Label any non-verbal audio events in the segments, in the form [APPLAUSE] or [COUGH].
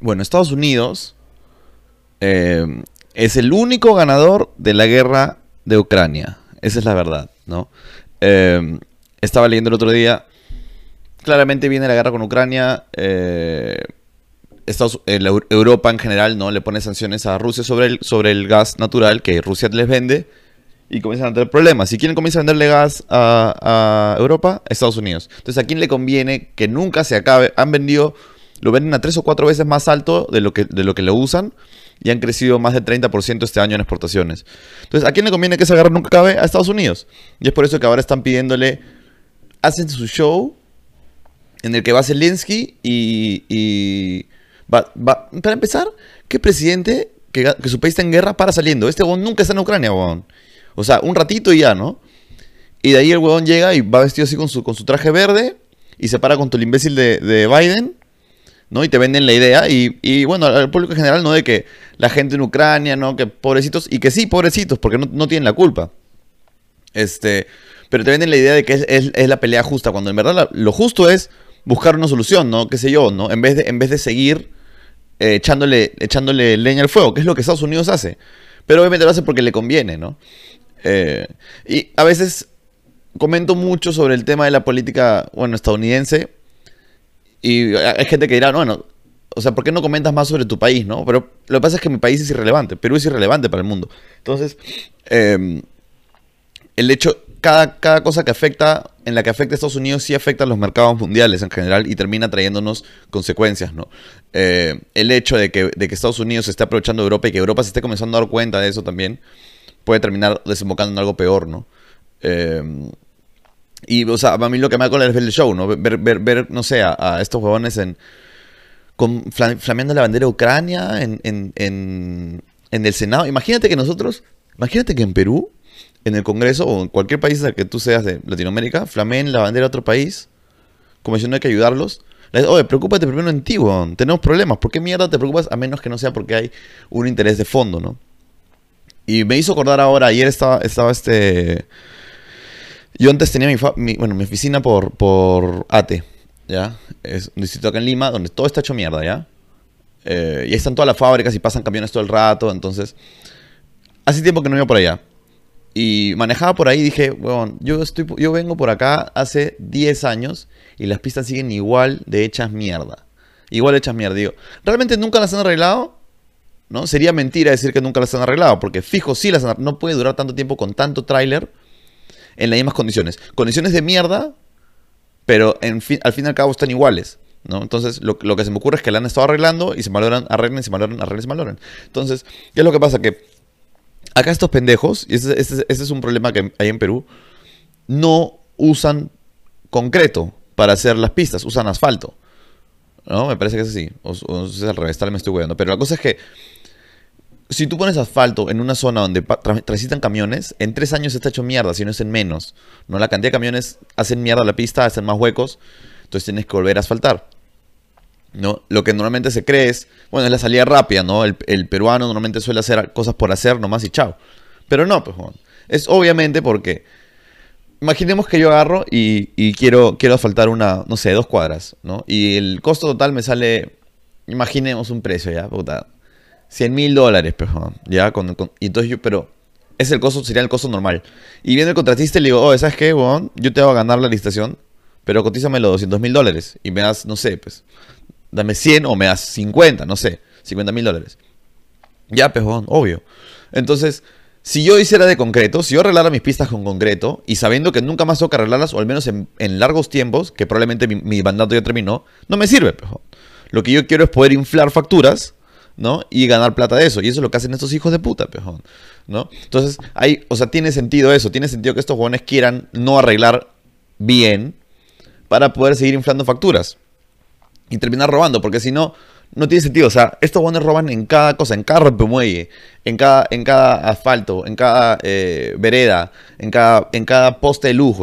Bueno, Estados Unidos eh, es el único ganador de la guerra de Ucrania. Esa es la verdad, ¿no? Eh, estaba leyendo el otro día. Claramente viene la guerra con Ucrania. eh, Estados- eh, Europa en general no le pone sanciones a Rusia sobre el, sobre el gas natural que Rusia les vende y comienzan a tener problemas. Si quieren comienzan a venderle gas a, Europa, Estados Unidos. Entonces, ¿a quién le conviene que nunca se acabe? Han vendido, lo venden a tres o cuatro veces más alto de lo que, de lo que lo usan y han crecido más del 30% este año en exportaciones. Entonces, ¿a quién le conviene que esa guerra nunca acabe? A Estados Unidos. Y es por eso que ahora están pidiéndole, hacen su show en el que va Zelensky y, va, para empezar, ¿qué presidente que, su país está en guerra para saliendo? Este huevón nunca está en Ucrania, huevón. O sea, un ratito y ya, ¿no? Y de ahí el huevón llega y va vestido así con su, con su traje verde y se para con el imbécil de Biden, ¿no? Y te venden la idea y, y, bueno, al público en general, ¿no? De que la gente en Ucrania, ¿no? Que pobrecitos, y que sí, pobrecitos, porque no, no tienen la culpa. Este, pero te venden la idea de que es, es- la pelea justa, cuando en verdad lo justo es buscar una solución, ¿no? Qué sé yo, ¿no? En vez de, en vez de seguir eh, echándole, echándole leña al fuego, que es lo que Estados Unidos hace. Pero obviamente lo hace porque le conviene, ¿no? Eh, y a veces comento mucho sobre el tema de la política, bueno, estadounidense. Y hay gente que dirá, no, bueno, o sea, ¿por qué no comentas más sobre tu país, no? Pero lo que pasa es que mi país es irrelevante, Perú es irrelevante para el mundo. Entonces, eh, el hecho, cada, cada cosa que afecta, en la que afecta a Estados Unidos, sí afecta a los mercados mundiales en general y termina trayéndonos consecuencias, ¿no? Eh, el hecho de que, de que Estados Unidos se esté aprovechando de Europa y que Europa se esté comenzando a dar cuenta de eso también, puede terminar desembocando en algo peor, ¿no? Eh, y, o sea, a mí lo que me da cola es ver el show, ¿no? Ver, ver, ver no sé, a, estos huevones en, con, fla- flameando la bandera de Ucrania en, en, en, en el Senado. Imagínate que nosotros, imagínate que en Perú, en el Congreso o en cualquier país que tú seas de Latinoamérica, flameen la bandera de otro país, como diciendo hay que ayudarlos. Oye, preocúpate primero en ti, weón. Tenemos problemas. ¿Por qué mierda te preocupas? A menos que no sea porque hay un interés de fondo, ¿no? Y me hizo acordar ahora, ayer estaba, estaba este... Yo antes tenía mi, bueno, mi oficina por, por ATE, ¿ya? Es un distrito acá en Lima donde todo está hecho mierda, ¿ya? Eh, y ahí están todas las fábricas y pasan camiones todo el rato, entonces... Hace tiempo que no iba por allá. Y manejaba por ahí y dije, weón, yo, estoy, yo vengo por acá hace 10 años y las pistas siguen igual de hechas mierda. Igual hechas mierda. Digo, ¿realmente nunca las han arreglado? ¿No? Sería mentira decir que nunca las han arreglado, porque fijo, sí las han No puede durar tanto tiempo con tanto tráiler en las mismas condiciones. Condiciones de mierda, pero en fin, al fin y al cabo están iguales. ¿no? Entonces, lo, lo que se me ocurre es que la han estado arreglando y se malogran, arreglen, se malogran, arreglen, se malogran. Entonces, ¿qué es lo que pasa? Que acá estos pendejos, y este, este- este es un problema que hay en Perú, no usan concreto para hacer las pistas, usan asfalto. ¿No? Me parece que es así. O, o es al revés, tal me estoy hueando. Pero la cosa es que si tú pones asfalto en una zona donde transitan camiones, en tres años está hecho mierda, si no es en menos. ¿no? La cantidad de camiones hacen mierda la pista, hacen más huecos, entonces tienes que volver a asfaltar. ¿no? Lo que normalmente se cree es, bueno, es la salida rápida, ¿no? El, peruano normalmente suele hacer cosas por hacer nomás y chao. Pero no, pues. Es obviamente porque, imaginemos que yo agarro y, y quiero, quiero asfaltar una, no sé, dos cuadras, ¿no? Y el costo total me sale, imaginemos un precio ya, puta, 100 mil dólares, pues, ya, con, con- y entonces yo, pero es el costo, sería el costo normal. Y viene el contratista y le digo, oh, ¿sabes qué, Juan? Yo te voy a ganar la licitación, pero cotízame los 200 mil dólares y me das, no sé, pues, dame 100 o me das 50, no sé, 50 mil dólares. Ya, pejón, obvio. Entonces, si yo hiciera de concreto, si yo arreglara mis pistas con concreto y sabiendo que nunca más tengo que arreglarlas, o al menos en, en largos tiempos, que probablemente mi, mandato ya terminó, no me sirve. Lo que yo quiero es poder inflar facturas, ¿no? Y ganar plata de eso. Y eso es lo que hacen estos hijos de puta, pejón, ¿no? Entonces, hay, o sea, tiene sentido eso. Tiene sentido que estos jóvenes quieran no arreglar bien para poder seguir inflando facturas y terminar robando, porque si no, no tiene sentido. O sea, estos buenos roban en cada cosa, en cada rompemuelle, en cada, en cada asfalto, en cada eh, vereda, en cada, en cada poste de luz.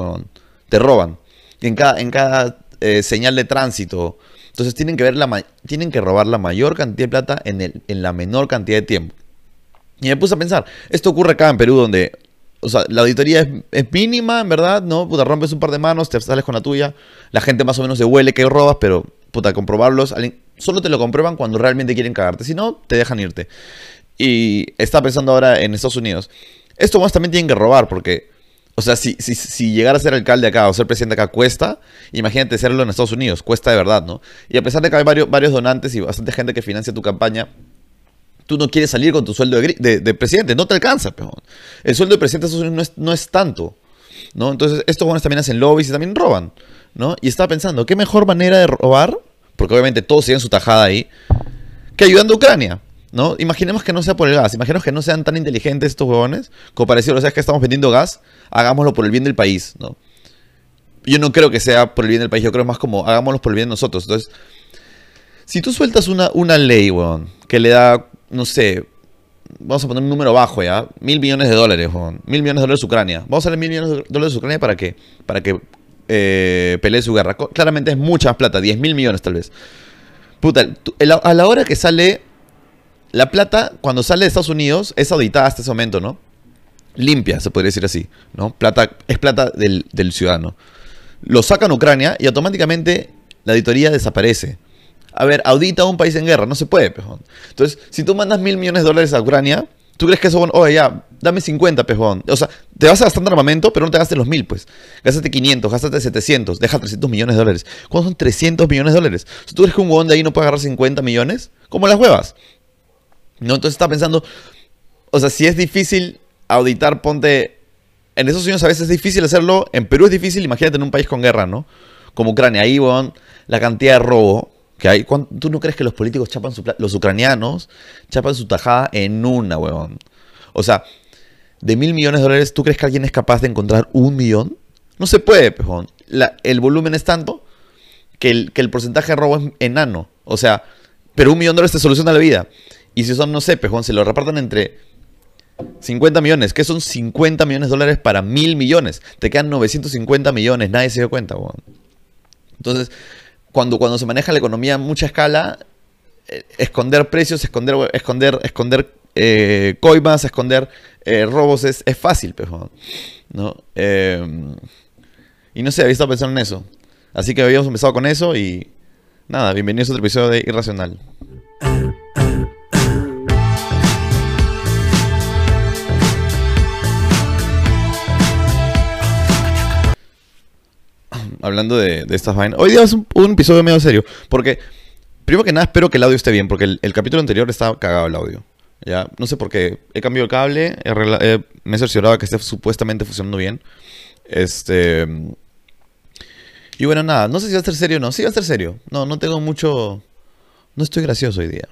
Te roban. En cada, en cada eh, señal de tránsito. Entonces tienen que ver la tienen que robar la mayor cantidad de plata en, el, en la menor cantidad de tiempo. Y me puse a pensar, esto ocurre acá en Perú donde, o sea, la auditoría es, mínima, en verdad, ¿no? Puta, rompes un par de manos, te sales con la tuya, la gente más o menos se huele que robas, pero puta, comprobarlos. Solo te lo comprueban cuando realmente quieren cagarte. Si no, te dejan irte. Y está pensando ahora en Estados Unidos. Esto más también tienen que robar porque... O sea, si, si, si llegar a ser alcalde acá o ser presidente acá cuesta, imagínate serlo en Estados Unidos, cuesta de verdad, ¿no? Y a pesar de que hay varios, varios donantes y bastante gente que financia tu campaña, tú no quieres salir con tu sueldo de, presidente, no te alcanza, peón. El sueldo de presidente de Estados Unidos no es, tanto, ¿no? Entonces, estos jóvenes también hacen lobbies y también roban, ¿no? Y estaba pensando, ¿qué mejor manera de robar? Porque obviamente todos siguen su tajada ahí, que ayudando a Ucrania. ¿No? Imaginemos que no sea por el gas, imaginemos que no sean tan inteligentes estos huevones, como para decir, o sea, es que estamos vendiendo gas, hagámoslo por el bien del país, ¿no? Yo no creo que sea por el bien del país, yo creo más como, hagámoslo por el bien de nosotros. Entonces, si tú sueltas una, una ley, weón, que le da, no sé, vamos a poner un número bajo ya, mil millones de dólares, weón, mil millones de dólares Ucrania. Vamos a darle mil millones de dólares Ucrania para qué? Para que eh, pelee su guerra. Claramente es mucha más plata, 10 mil millones tal vez. Puta, a la hora que sale la plata, cuando sale de Estados Unidos, es auditada hasta ese momento, ¿no? Limpia, se podría decir así, ¿no? Plata, es plata del, ciudadano. Lo sacan a Ucrania y automáticamente la auditoría desaparece. A ver, audita a un país en guerra, no se puede, pejón. Entonces, si tú mandas mil millones de dólares a Ucrania, tú crees que eso, oye, ya, dame 50, pejón. O sea, te vas a gastar armamento, pero no te gastes los mil, pues. Gástate 500, gástate 700, deja 300 millones de dólares. ¿Cuántos son 300 millones de dólares? ¿Tú crees que un huevón de ahí no puede agarrar 50 millones? ¿Cómo las huevas? ¿No? Entonces está pensando, o sea, si es difícil auditar, ponte... En esos años a veces es difícil hacerlo, en Perú es difícil, imagínate en un país con guerra, ¿no? Como Ucrania, ahí, weón, la cantidad de robo que hay. ¿Tú no crees que los políticos chapan su... Los ucranianos chapan su tajada en una, weón? O sea, de mil millones de dólares, ¿tú crees que alguien es capaz de encontrar un millón? No se puede, pejón. el volumen es tanto que el, que el porcentaje de robo es enano. O sea, pero un millón de dólares te soluciona la vida. Y si son, no sé, pejón, se lo repartan entre 50 millones. ¿Qué son 50 millones de dólares para mil millones? Te quedan 950 millones. Nadie se dio cuenta, weón. Entonces, cuando, cuando se maneja la economía a mucha escala, eh, esconder precios, esconder, esconder, esconder eh, coimas, esconder eh, robos es, fácil, pejón. ¿no? y no sé, había estado pensando en eso. Así que habíamos empezado con eso y nada, bienvenidos a otro episodio de Irracional. Hablando de, estas vainas. Hoy día es un, episodio medio serio. Porque, primero que nada, espero que el audio esté bien. Porque el, capítulo anterior estaba cagado el audio. Ya, no sé por qué. He cambiado el cable. me he cerciorado que esté supuestamente funcionando bien. Este. Y bueno, nada. No sé si va a ser serio o no. Sí va a ser serio. No, no tengo mucho. No estoy gracioso hoy día.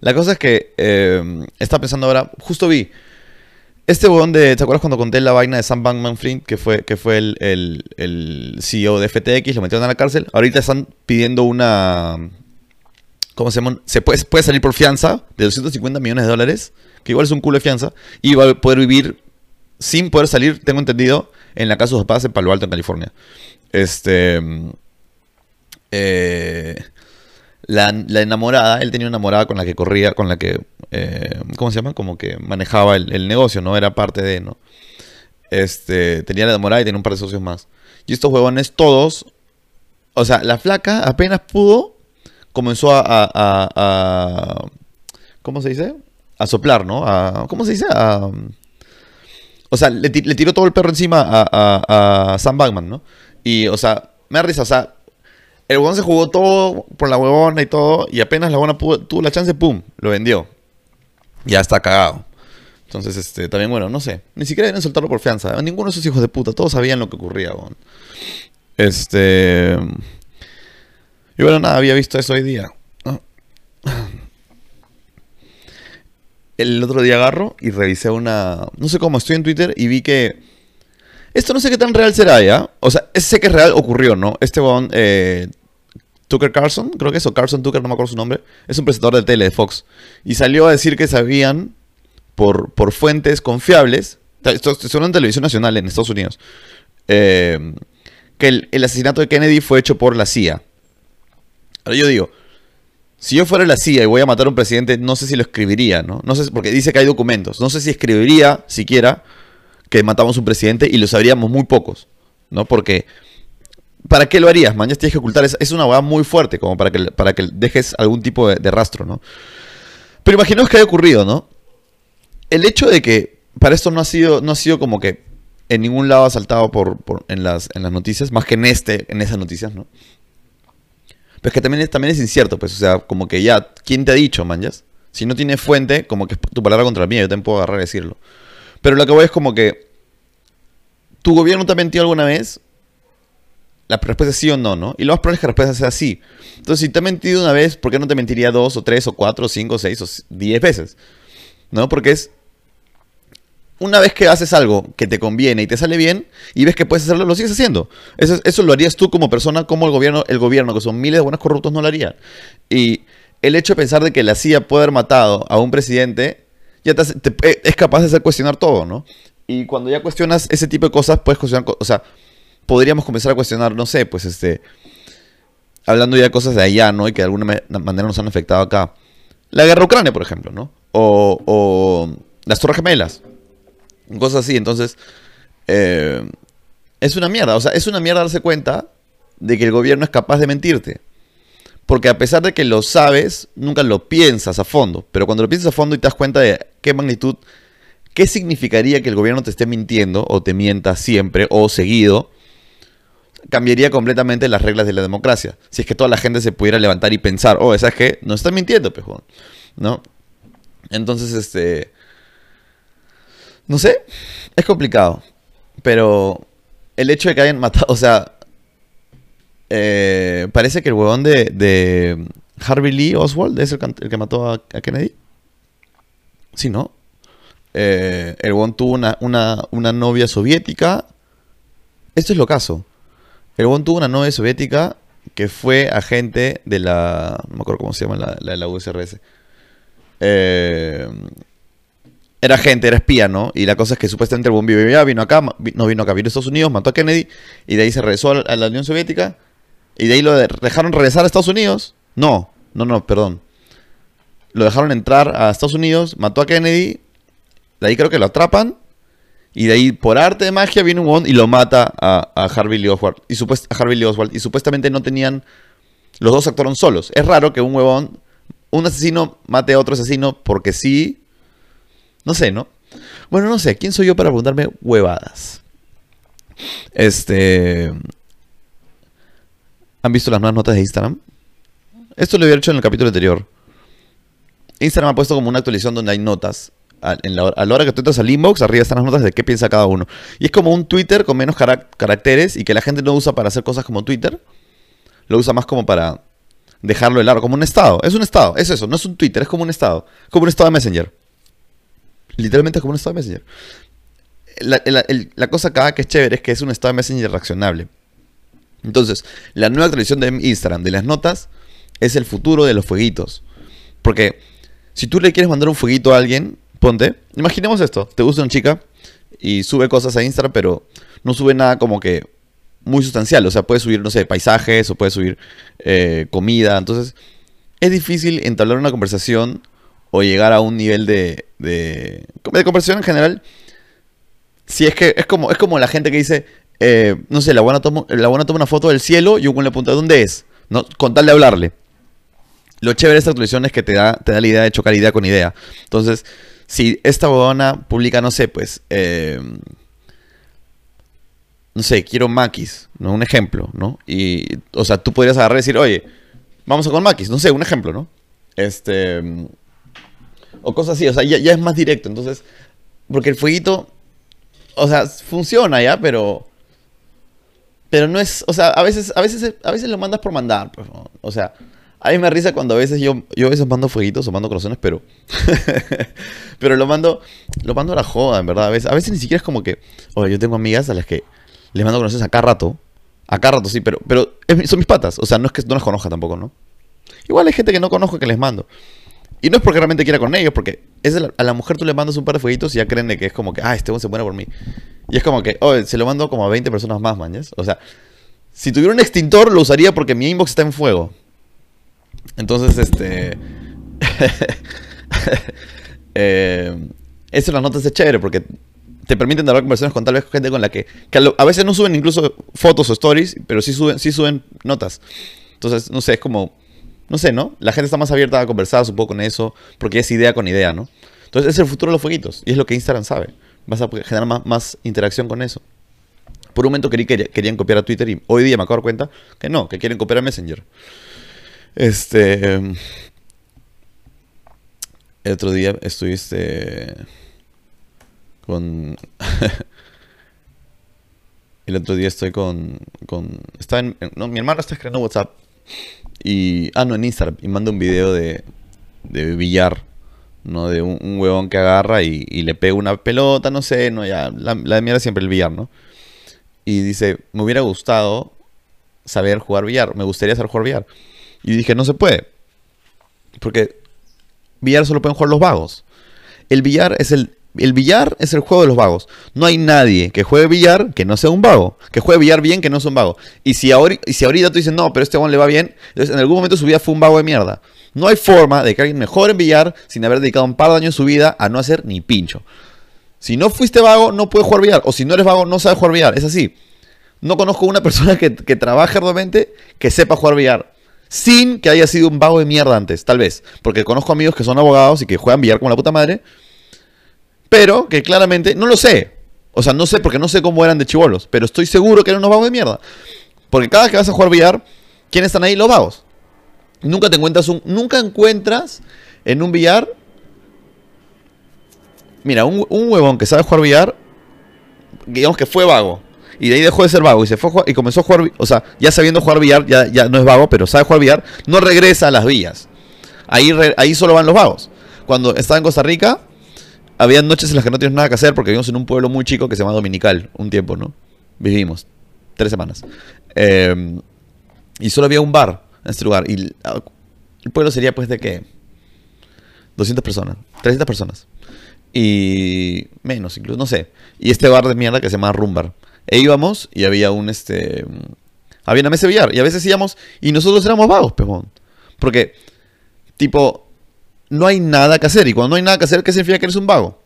La cosa es que eh, estaba pensando ahora. Justo vi este huevón de. ¿Te acuerdas cuando conté la vaina de Sam Bankman Fried, que fue, que fue el, el, CEO de FTX, lo metieron a la cárcel? Ahorita están pidiendo una. ¿Cómo se llama? Se puede, puede salir por fianza de 250 millones de dólares, que igual es un culo de fianza, y va a poder vivir sin poder salir, tengo entendido, en la casa de sus padres en Palo Alto, en California. Este. Eh, la, enamorada, él tenía una enamorada con la que corría, con la que, eh, ¿cómo se llama? Como que manejaba el, negocio, ¿no? Era parte de, ¿no? Este, tenía la enamorada y tenía un par de socios más. Y estos huevones todos, o sea, la flaca apenas pudo, comenzó a, a, ¿cómo se dice? A soplar, ¿no? A, ¿Cómo se dice? A, o sea, le, tiró todo el perro encima a, a Sam Bagman, ¿no? Y, o sea, me da risa, o sea, el huevón se jugó todo por la huevona y todo. Y apenas la huevona tuvo la chance, pum, lo vendió. Ya está cagado. Entonces, este, también, bueno, no sé. Ni siquiera deben soltarlo por fianza. Ninguno de esos hijos de puta. Todos sabían lo que ocurría, huevón. Este. Y bueno, nada, había visto eso hoy día. El otro día agarro y revisé una. No sé cómo, estoy en Twitter y vi que esto no sé qué tan real será, ¿ya? O sea, sé que es real, ocurrió, ¿no? Este weón, eh, Tucker Carlson, creo que es, o Carlson Tucker, no me acuerdo su nombre, es un presentador de tele de Fox. Y salió a decir que sabían, por, por fuentes confiables, esto, es una televisión nacional en Estados Unidos, eh, que el, el, asesinato de Kennedy fue hecho por la CIA. Ahora yo digo, si yo fuera la CIA y voy a matar a un presidente, no sé si lo escribiría, ¿no? No sé, porque dice que hay documentos. No sé si escribiría siquiera que matamos un presidente y lo sabríamos muy pocos, ¿no? Porque ¿para qué lo harías, man? Ya tienes que ocultar. Es, es una hueá muy fuerte, como para que, para que dejes algún tipo de, rastro, ¿no? Pero imaginemos que haya ocurrido, ¿no? El hecho de que para esto no ha sido, no ha sido como que en ningún lado ha saltado por, por- en, las, en las noticias, más que en este, en esas noticias, ¿no? Pero es que también es, también es incierto, pues, o sea, como que ya, ¿quién te ha dicho, manjas? Si no tiene fuente, como que es tu palabra contra la mía, yo también puedo agarrar y decirlo. Pero lo que voy es como que, ¿tu gobierno te ha mentido alguna vez? La respuesta es sí o no, ¿no? Y lo más probable es que la respuesta sea sí. Entonces, si te ha mentido una vez, ¿por qué no te mentiría dos o tres o cuatro o cinco o seis o diez veces? ¿No? Porque es una vez que haces algo que te conviene y te sale bien y ves que puedes hacerlo, lo sigues haciendo. Eso, eso lo harías tú como persona, como el gobierno, el gobierno, que son miles de buenos corruptos, no lo haría. Y el hecho de pensar de que la CIA puede haber matado a un presidente, ya te eh, es capaz de hacer cuestionar todo, ¿no? Y cuando ya cuestionas ese tipo de cosas, puedes cuestionar, o sea, podríamos comenzar a cuestionar, no sé, pues este, hablando ya de cosas de allá, ¿no? Y que de alguna ma- manera nos han afectado acá. La guerra Ucrania, por ejemplo, ¿no? O, o las Torres Gemelas. Cosas así. Entonces, eh, es una mierda. O sea, es una mierda darse cuenta de que el gobierno es capaz de mentirte. Porque a pesar de que lo sabes, nunca lo piensas a fondo. Pero cuando lo piensas a fondo y te das cuenta de qué magnitud, qué significaría que el gobierno te esté mintiendo o te mienta siempre o seguido, cambiaría completamente las reglas de la democracia. Si es que toda la gente se pudiera levantar y pensar, oh, ¿sabes qué? Nos están mintiendo, pejón. ¿No? Entonces, este... No sé, es complicado. Pero el hecho de que hayan matado, o sea, eh, parece que el huevón de, de Harvey Lee Oswald es el, que mató a, Kennedy. Sí, ¿no? Eh, el huevón tuvo una, una, novia soviética. Esto es lo caso. El huevón tuvo una novia soviética que fue agente de la... No me acuerdo cómo se llama la, la la USRS. Eh, era agente, era espía, ¿no? Y la cosa es que supuestamente el vivió allá, vino acá, no vino acá, vino a Estados Unidos, mató a Kennedy, y de ahí se regresó a la Unión Soviética, y de ahí lo de- dejaron regresar a Estados Unidos. No, no, no, perdón. Lo dejaron entrar a Estados Unidos, mató a Kennedy, de ahí creo que lo atrapan, y de ahí por arte de magia viene un huevón y lo mata a, a Harvey Lee Oswald. Y, a Harvey Lee Oswald, y supuestamente no tenían... Los dos actuaron solos. Es raro que un huevón, un asesino mate a otro asesino porque sí, no sé, ¿no? Bueno, no sé. ¿Quién soy yo para preguntarme huevadas? Este... ¿Han visto las nuevas notas de Instagram? Esto lo había hecho en el capítulo anterior. Instagram ha puesto como una actualización donde hay notas. A, la, hora- que tú entras al inbox, arriba están las notas de qué piensa cada uno. Y es como un Twitter con menos carac- caracteres y que la gente no usa para hacer cosas como Twitter. Lo usa más como para dejarlo de largo, como un estado. Es un estado, es eso, no es un Twitter, es como un estado. Como un estado de Messenger. Literalmente es como un estado de Messenger. La, la cosa acá que es chévere es que es un estado de Messenger reaccionable. Entonces, la nueva actualización de Instagram de las notas es el futuro de los fueguitos. Porque si tú le quieres mandar un fueguito a alguien, ponte, imaginemos esto, te gusta una chica y sube cosas a Instagram, pero no sube nada como que muy sustancial. O sea, puede subir, no sé, paisajes o puede subir eh, comida. Entonces, es difícil entablar una conversación o llegar a un nivel de, de, de conversación en general. Si es que es como, es como la gente que dice, eh, no sé, la buena, toma, la buena toma una foto del cielo y un le pregunta, ¿dónde es? ¿No? Con tal de hablarle. Lo chévere de esta actualización es que te da, te da la idea de chocar idea con idea. Entonces, si esta huevona publica, no sé, pues, eh, no sé, quiero maquis, ¿no? Un ejemplo, ¿no? Y, o sea, tú podrías agarrar y decir, oye, vamos a con maquis, no sé, un ejemplo, ¿no? Este, o cosas así, o sea, ya, ya es más directo, entonces, porque el fueguito, o sea, funciona ya, pero, pero no es, o sea, a veces, a veces, a veces lo mandas por mandar, pues, ¿no? o sea, a mí me risa cuando a veces yo, yo a veces mando fueguitos o mando corazones, pero, [LAUGHS] pero lo mando, lo mando a la joda, en verdad, a veces, ni siquiera es como que, oye, yo tengo amigas a las que les mando corazones a cada rato, a cada rato sí, pero, pero son mis patas, o sea, no es que no las conozca tampoco, ¿no? Igual hay gente que no conozco que les mando. Y no es porque realmente quiera con ellos, porque a la mujer tú le mandas un par de fueguitos y ya creen que es como que, ah, este weón se muere por mí. Y es como que, oh, se lo mando como a 20 personas más, mañas. O sea, si tuviera un extintor lo usaría porque mi inbox está en fuego. Entonces, este... [LAUGHS] eh, eso en las notas es chévere porque te permiten hablar conversaciones con tal vez gente con la que, a, veces no suben incluso fotos o stories, pero sí suben, sí suben notas. Entonces, no sé, es como, no sé, ¿no? La gente está más abierta a conversar poco con eso, porque es idea con idea, ¿no? Entonces, es el futuro de los fueguitos, y es lo que Instagram sabe. Vas a generar más, más interacción con eso. Por un momento creí que querían copiar a Twitter y hoy día me acabo de dar cuenta que no, que quieren copiar a Messenger. Este. El otro día estuviste con. [LAUGHS] el otro día estoy con. con está en, no, mi hermano está escribiendo WhatsApp. Y. Ah, no, en Instagram. Y manda un video de. de billar. ¿No? De un, huevón que agarra y, y le pega una pelota, no sé, no, ya. La, la de mierda siempre el billar, ¿no? Y dice, me hubiera gustado saber jugar billar. Me gustaría saber jugar billar. Y dije, no se puede. Porque billar solo pueden jugar los vagos. El billar es el, el billar es el juego de los vagos. No hay nadie que juegue billar que no sea un vago. Que juegue billar bien que no sea un vago. Y si, ahori- y si ahorita tú dices, no, pero este one le va bien, entonces en algún momento su vida fue un vago de mierda. No hay forma de que alguien mejore en billar sin haber dedicado un par de años de su vida a no hacer ni pincho. Si no fuiste vago, no puedes jugar billar. O si no eres vago, no sabes jugar billar. Es así. No conozco una persona que, que trabaje arduamente que sepa jugar billar. Sin que haya sido un vago de mierda antes, tal vez. Porque conozco amigos que son abogados y que juegan billar como la puta madre. Pero que claramente, no lo sé. O sea, no sé porque no sé cómo eran de chivolos. Pero estoy seguro que eran unos vagos de mierda. Porque cada vez que vas a jugar billar, ¿quiénes están ahí? Los vagos. Nunca te encuentras un. Nunca encuentras en un billar. Mira, un, un huevón que sabe jugar billar. Digamos que fue vago. Y de ahí dejó de ser vago y se fue y comenzó a jugar, o sea, ya sabiendo jugar billar, ya, ya no es vago, pero sabe jugar billar, no regresa a las villas. Ahí, ahí solo van los vagos. Cuando estaba en Costa Rica, había noches en las que no tienes nada que hacer porque vivimos en un pueblo muy chico que se llama Dominical, un tiempo, ¿no? Vivimos, tres semanas. Eh, y solo había un bar en este lugar. Y el, el pueblo sería pues de qué? 200 personas, 300 personas. Y menos, incluso, no sé. Y este bar de mierda que se llama Rumbar. E íbamos y había un este. Había una mesa de billar. Y a veces íbamos y nosotros éramos vagos, pejón. Porque, tipo, no hay nada que hacer. Y cuando no hay nada que hacer, ¿qué significa que eres un vago?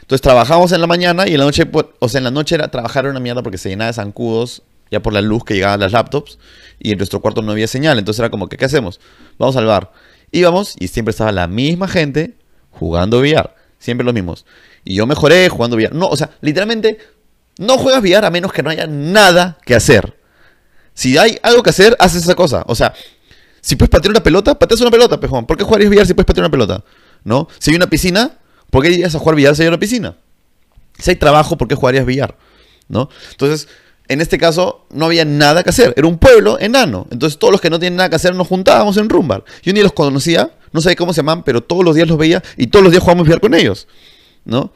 Entonces trabajamos en la mañana y en la noche, o sea, en la noche era trabajar una mierda porque se llenaba de zancudos ya por la luz que llegaba a las laptops y en nuestro cuarto no había señal. Entonces era como ¿qué hacemos? Vamos al bar. Íbamos y siempre estaba la misma gente jugando billar. Siempre los mismos. Y yo mejoré jugando billar. No, o sea, literalmente no juegas billar a menos que no haya nada que hacer. Si hay algo que hacer, haces esa cosa. O sea, si puedes patear una pelota, pateas una pelota, pejón. ¿Por qué jugarías billar si puedes patear una pelota? ¿No? Si hay una piscina, ¿por qué irías a jugar billar si hay una piscina? Si hay trabajo, ¿por qué jugarías billar? ¿No? Entonces, en este caso, no había nada que hacer. Era un pueblo enano. Entonces, todos los que no tienen nada que hacer nos juntábamos en Rumbar. Yo ni los conocía, no sabía cómo se llaman, pero todos los días los veía y todos los días jugábamos billar con ellos. ¿No?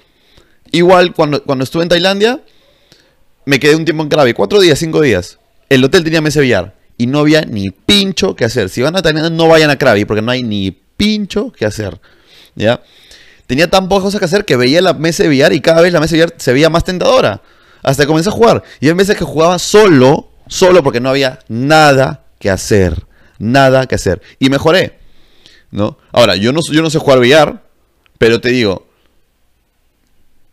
Igual, cuando, cuando estuve en Tailandia, me quedé un tiempo en Krabi, cuatro días, cinco días. El hotel tenía mesa de billar y no había ni pincho que hacer. Si van a Tailandia, no vayan a Krabi porque no hay ni pincho que hacer. ¿Ya? Tenía tan pocas cosas que hacer que veía la mesa de billar y cada vez la mesa de billar se veía más tentadora. Hasta que comencé a jugar. Y hay veces que jugaba solo, solo porque no había nada que hacer. Nada que hacer. Y mejoré. ¿No? Ahora, yo no, yo no sé jugar billar, pero te digo,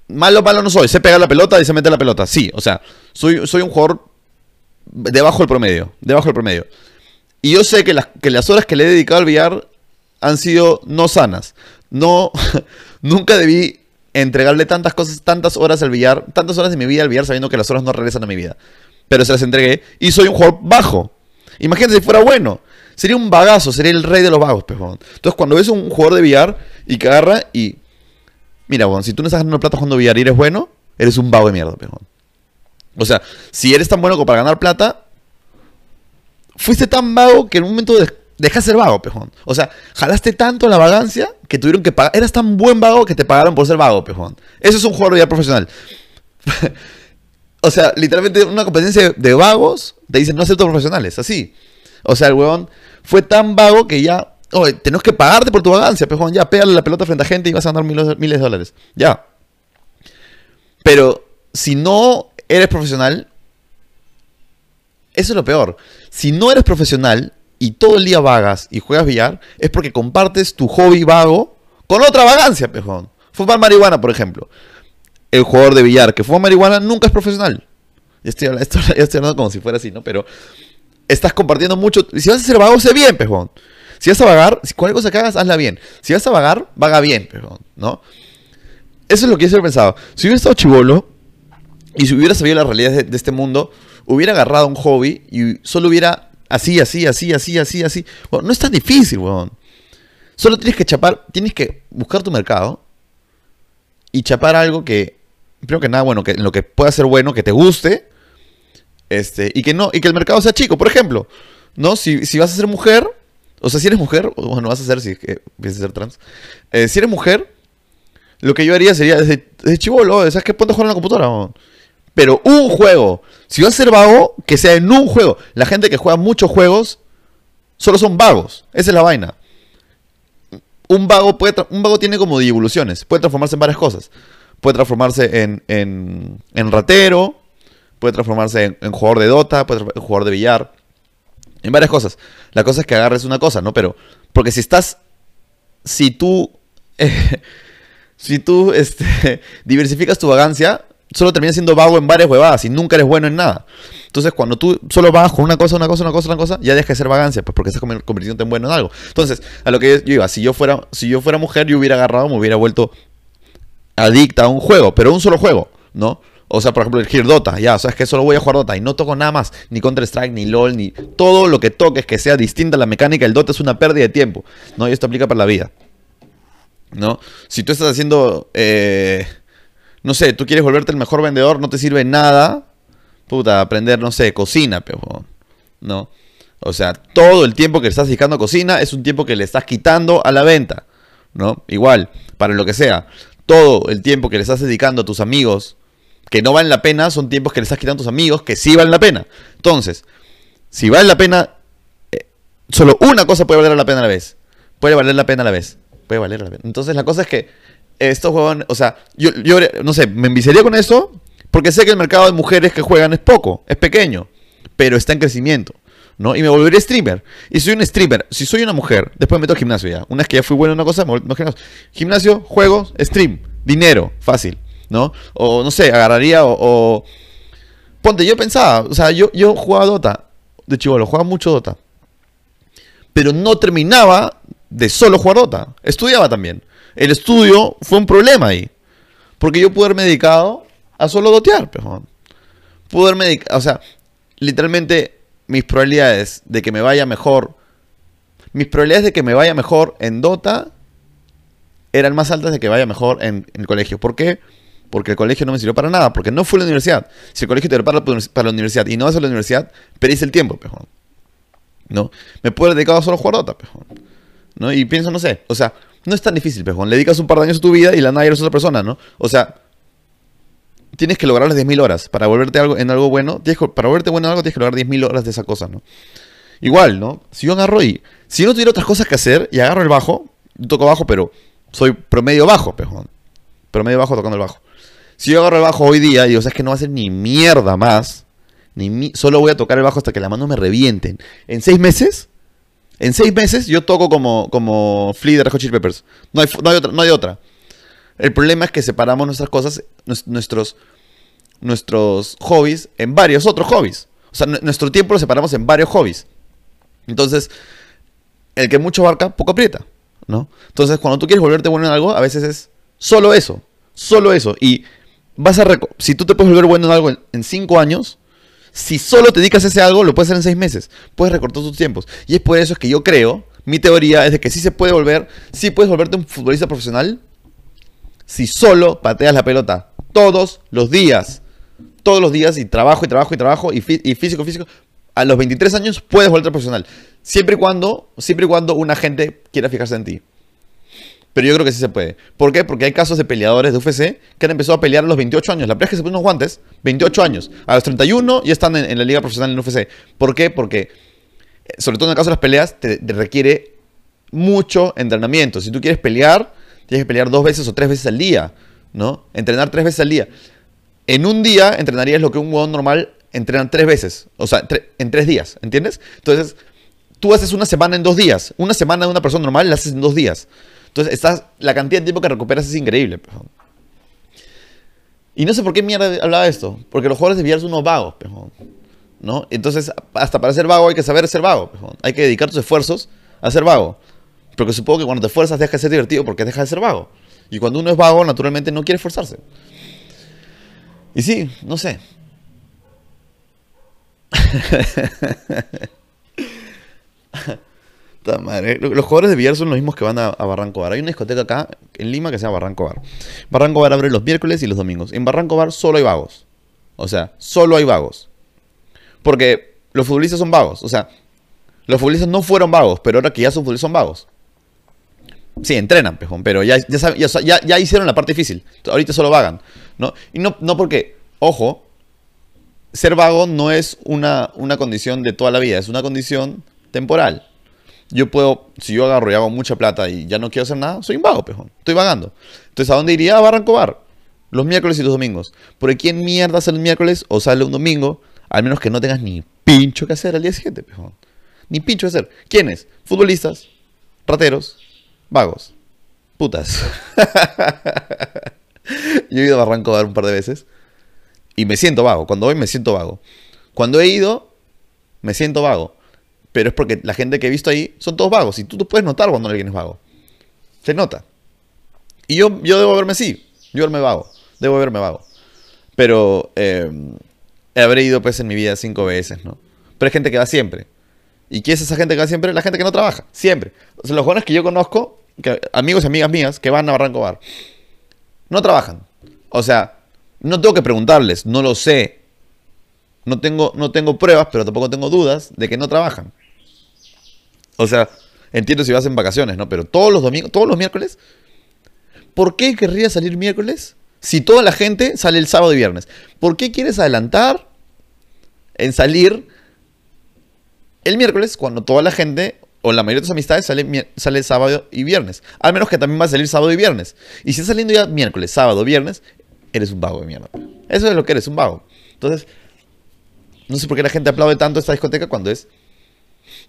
malo, malo no soy. Sé pegar la pelota y sé meter la pelota. Sí, o sea, soy, soy un jugador debajo del promedio. Debajo del promedio. Y yo sé que las, que las horas que le he dedicado al billar han sido no sanas. No, [LAUGHS] nunca debí entregarle tantas cosas, tantas horas al billar, tantas horas de mi vida al billar sabiendo que las horas no regresan a mi vida. Pero se las entregué y soy un jugador bajo. Imagínate si fuera bueno. Sería un bagazo, sería el rey de los vagos, pejón. Entonces, cuando ves un jugador de billar y que agarra y. Mira, bueno, si tú no estás ganando plata jugando billar y eres bueno, eres un vago de mierda, pejón. O sea, si eres tan bueno como para ganar plata, fuiste tan vago que en un momento de dejas de ser vago, pejón. O sea, jalaste tanto la vagancia que tuvieron que pagar. Eras tan buen vago que te pagaron por ser vago, pejón. Eso es un jugador billar profesional. [LAUGHS] o sea, literalmente una competencia de vagos te dicen no acepto profesionales, así. O sea, el huevón fue tan vago que ya. Oye, tenemos que pagarte por tu vagancia, pejón. Ya, pégale la pelota frente a gente y vas a ganar miles, miles de dólares. Ya. Pero si no eres profesional, eso es lo peor. Si no eres profesional y todo el día vagas y juegas billar, es porque compartes tu hobby vago con otra vagancia, pejón. Fumar marihuana, por ejemplo. el jugador de billar que fuma marihuana nunca es profesional. Ya estoy, [LAUGHS] hablando, como si fuera así, ¿no? Pero estás compartiendo mucho. Si vas a ser vago, sé bien, pejón. Si vas a vagar, si cualquier cosa que hagas, hazla bien. Si vas a vagar, vaga bien, pejón, ¿no? Eso es lo que yo siempre he pensado. Si hubiera estado chivolo y si hubiera sabido la realidad de, este mundo, hubiera agarrado un hobby y solo hubiera así, así, así, así, así, así. Bueno, no es tan difícil, weón. Solo tienes que chapar, tienes que buscar tu mercado y chapar algo que, primero que nada, bueno, que en lo que pueda ser bueno, que te guste, este, y que no, y que el mercado sea chico. Por ejemplo, ¿no? Si, si vas a ser mujer, o sea, si eres mujer, o bueno, vas a ser si es que piensas ser trans, eh, si eres mujer, lo que yo haría sería desde, desde chivolo, ¿sabes qué? Ponte a jugar en la computadora, weón. Pero un juego. Si vas a ser vago, que sea en un juego. La gente que juega muchos juegos solo son vagos. Esa es la vaina. Un vago, puede un vago tiene como evoluciones. Puede transformarse en varias cosas. Puede transformarse en, en, en ratero. Puede transformarse en, jugador de Dota. Puede en jugador de billar. En varias cosas. La cosa es que agarres una cosa, ¿no? Pero, porque si estás. Si tú. eh, [LAUGHS] si tú este, [LAUGHS] diversificas tu vagancia, solo terminas siendo vago en varias huevadas y nunca eres bueno en nada. Entonces, cuando tú solo vas con una cosa, una cosa, una cosa, una cosa, ya deja de ser vagancia, pues porque estás convirtiéndote en bueno en algo. Entonces, a lo que yo, yo iba, si yo fuera, si yo fuera mujer, yo hubiera agarrado, me hubiera vuelto adicta a un juego, pero un solo juego, ¿no? O sea, por ejemplo, elegir Dota, ya, o sea, es que solo voy a jugar Dota y no toco nada más, ni Counter-Strike, ni LOL, ni todo lo que toques que sea distinta a la mecánica del Dota es una pérdida de tiempo, ¿no? Y esto aplica para la vida. ¿no? Si tú estás haciendo, eh, no sé, tú quieres volverte el mejor vendedor, no te sirve nada, puta, aprender, no sé, cocina, pero, ¿no? O sea, todo el tiempo que le estás dedicando a cocina es un tiempo que le estás quitando a la venta, ¿no? Igual, para lo que sea, todo el tiempo que le estás dedicando a tus amigos que no valen la pena son tiempos que le estás quitando a tus amigos que sí valen la pena. Entonces, si vale la pena, eh, solo una cosa puede valer la pena a la vez. Puede valer la pena a la vez. Puede valer la pena. Entonces la cosa es que estos juegos, o sea, yo, yo no sé, me enviciaría con eso porque sé que el mercado de mujeres que juegan es poco, es pequeño, pero está en crecimiento. ¿no? Y me volveré streamer. Y soy un streamer. Si soy una mujer, después me meto al gimnasio ya. Una vez que ya fui bueno en una cosa, me vuelvo al gimnasio. Gimnasio, stream, dinero, fácil, ¿no? O no sé, agarraría o, o- Ponte, yo pensaba, o sea, yo, yo jugaba Dota de chivolo, jugaba mucho Dota. Pero no terminaba de solo jugar Dota. Estudiaba también. El estudio fue un problema ahí. Porque yo pude haberme dedicado a solo dotear, pero Pude haberme dedicado, o sea, literalmente mis probabilidades de que me vaya mejor, mis probabilidades de que me vaya mejor en Dota eran más altas de que vaya mejor en, el colegio. ¿Por qué? Porque el colegio no me sirvió para nada, porque no fue la universidad. Si el colegio te prepara para, la universidad y no vas a la universidad, perdiste el tiempo, pejón. ¿No? Me puedo haber dedicado solo a jugar Dota, pejón. ¿No? Y pienso, no sé, o sea, no es tan difícil, pejón. Le dedicas un par de años a tu vida y la nada eres otra persona, ¿no? O sea, tienes que lograr las 10.000 horas. Para volverte algo, en algo bueno, tienes para volverte bueno en algo, tienes que lograr 10.000 horas de esa cosa, ¿no? Igual, ¿no? Si yo agarro y. Si yo no tuviera otras cosas que hacer y agarro el bajo, toco bajo, pero soy promedio bajo, pejón. Promedio bajo tocando el bajo. Si yo agarro el bajo hoy día y digo, ¿sabes que no va a hacer ni mierda más? Ni solo voy a tocar el bajo hasta que las manos me revienten. En seis meses, en seis meses yo toco como, como Flea de Red Hot Chili Peppers. No hay, no hay otra, no hay otra. El problema es que separamos nuestras cosas, nues- nuestros, nuestros hobbies en varios otros hobbies. O sea, nu- nuestro tiempo lo separamos en varios hobbies. Entonces, el que mucho abarca, poco aprieta, ¿no? Entonces, cuando tú quieres volverte bueno en algo, a veces es solo eso, solo eso. Y vas a si tú te puedes volver bueno en algo en, en cinco años, si solo te dedicas a ese algo, lo puedes hacer en seis meses. Puedes recortar tus tiempos. Y es por eso es que yo creo, mi teoría es de que sí se puede volver, sí puedes volverte un futbolista profesional si solo pateas la pelota todos los días. Todos los días y trabajo y trabajo y trabajo y, y físico, físico. A los 23 años puedes volverte profesional. Siempre y cuando, siempre y cuando una gente quiera fijarse en ti. Pero yo creo que sí se puede. ¿Por qué? Porque hay casos de peleadores de UFC que han empezado a pelear a los 28 años. La verdad es que se ponen unos guantes, 28 años. A los 31 ya están en, la liga profesional en UFC. ¿Por qué? Porque, eh, sobre todo en el caso de las peleas, te, requiere mucho entrenamiento. Si tú quieres pelear, tienes que pelear dos veces o tres veces al día, ¿no? Entrenar tres veces al día. En un día entrenarías lo que un normal entrena tres veces. O sea, en tres días, ¿entiendes? Entonces, tú haces una semana en dos días. Una semana de una persona normal la haces en dos días. Entonces, estás, la cantidad de tiempo que recuperas es increíble. pues. Y no sé por qué mierda hablaba de esto. Porque los jugadores de billar son unos vagos, pejón. ¿No? Entonces, hasta para ser vago hay que saber ser vago, pejón. Hay que dedicar tus esfuerzos a ser vago. Porque supongo que cuando te esfuerzas deja de ser divertido porque deja de ser vago. Y cuando uno es vago, naturalmente no quiere esforzarse. Y sí, no sé. [LAUGHS] Los jugadores de billar son los mismos que van a, Barranco Bar. Hay una discoteca acá en Lima que se llama Barranco Bar. Barranco Bar abre los miércoles y los domingos. En Barranco Bar solo hay vagos. O sea, solo hay vagos. Porque los futbolistas son vagos. O sea, los futbolistas no fueron vagos, pero ahora que ya son futbolistas son vagos. Sí, entrenan, pejón, pero ya, ya, hicieron la parte difícil. Ahorita solo vagan. ¿no? Y no, no porque, ojo, ser vago no es una, una condición de toda la vida, es una condición temporal. Yo puedo, si yo agarro y hago mucha plata y ya no quiero hacer nada, soy un vago, pejón. Estoy vagando. Entonces, ¿a dónde iría? A Barranco Bar. Los miércoles y los domingos. Porque ¿quién mierda sale el miércoles o sale un domingo? Al menos que no tengas ni pincho que hacer al día siguiente, pejón. Ni pincho que hacer. ¿Quiénes? Futbolistas, rateros, vagos, putas. [LAUGHS] yo he ido a Barranco Bar un par de veces y me siento vago. Cuando voy me siento vago. Cuando he ido, me siento vago pero es porque la gente que he visto ahí son todos vagos. Y tú, tú puedes notar cuando alguien es vago. Se nota. Y yo, yo debo verme así. Yo verme vago. Debo verme vago. Pero eh, habré ido pues en mi vida cinco veces, ¿no? Pero hay gente que va siempre. ¿Y quién es esa gente que va siempre? La gente que no trabaja. Siempre. O sea, los jóvenes que yo conozco, que, amigos y amigas mías, que van a Barranco Bar, no trabajan. O sea, no tengo que preguntarles, no lo sé. No tengo, no tengo pruebas, pero tampoco tengo dudas de que no trabajan. O sea, entiendo si vas en vacaciones, ¿no? Pero todos los domingos, todos los miércoles. ¿Por qué querrías salir miércoles si toda la gente sale el sábado y viernes? ¿Por qué quieres adelantar en salir el miércoles cuando toda la gente o la mayoría de tus amistades sale, sale sábado y viernes? Al menos que también va a salir sábado y viernes. Y si estás saliendo ya miércoles, sábado, viernes, eres un vago de mierda. Eso es lo que eres, un vago. Entonces, no sé por qué la gente aplaude tanto esta discoteca cuando es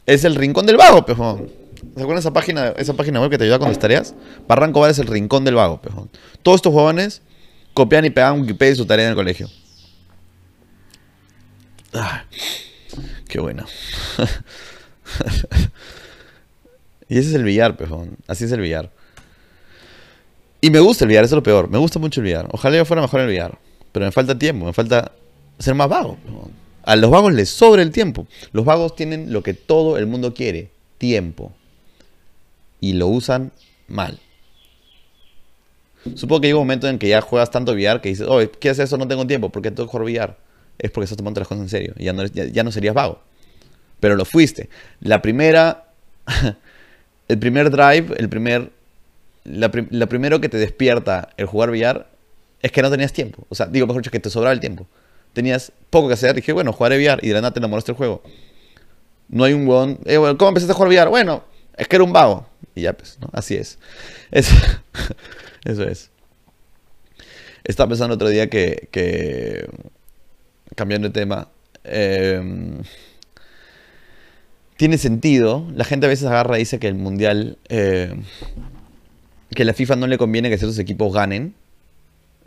es el rincón del vago, pejón. ¿Se acuerdan esa página, esa página web que te ayuda con las tareas? Barranco Bar es el rincón del vago, pejón. Todos estos jóvenes copian y pegan Wikipedia y su tarea en el colegio. Ah, qué bueno. [LAUGHS] y ese es el billar, pejón. Así es el billar. Y me gusta el billar, eso es lo peor. Me gusta mucho el billar. Ojalá yo fuera mejor en el billar. Pero me falta tiempo, me falta ser más vago. Pejón. A los vagos les sobra el tiempo. Los vagos tienen lo que todo el mundo quiere, tiempo. Y lo usan mal. Supongo que hay un momento en que ya juegas tanto VR que dices, oh, ¿qué haces eso? No tengo tiempo. ¿Por qué tengo que jugar VR? Es porque estás tomando las cosas en serio. Ya no, ya, no serías vago. Pero lo fuiste. La primera. [LAUGHS] el primer drive, el primer. La, primero que te despierta el jugar VR es que no tenías tiempo. O sea, digo, mejor dicho, que te sobraba el tiempo tenías poco que hacer. Dije, bueno, jugaré VR. Y de la nada te enamoraste el juego. No hay un huevón. Eh, ¿Cómo empezaste a jugar VR? Bueno, es que era un vago. Y ya, pues, ¿no? Así es. [LAUGHS] Eso, es. Estaba pensando otro día que. cambiando de tema. Em, tiene sentido. La gente a veces agarra y dice que el mundial. Eh, que la FIFA no le conviene que ciertos equipos ganen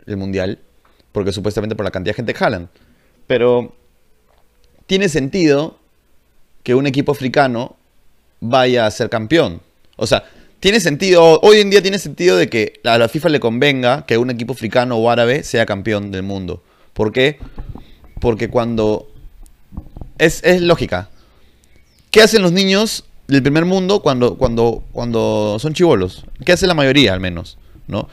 el mundial porque supuestamente por la cantidad de gente jalan. Pero tiene sentido que un equipo africano vaya a ser campeón. O sea, tiene sentido, hoy en día tiene sentido de que a la FIFA le convenga que un equipo africano o árabe sea campeón del mundo. ¿Por qué? Porque cuando... Es, lógica. ¿Qué hacen los niños del primer mundo cuando, cuando, cuando son chivolos? ¿Qué hace la mayoría al menos? ¿No?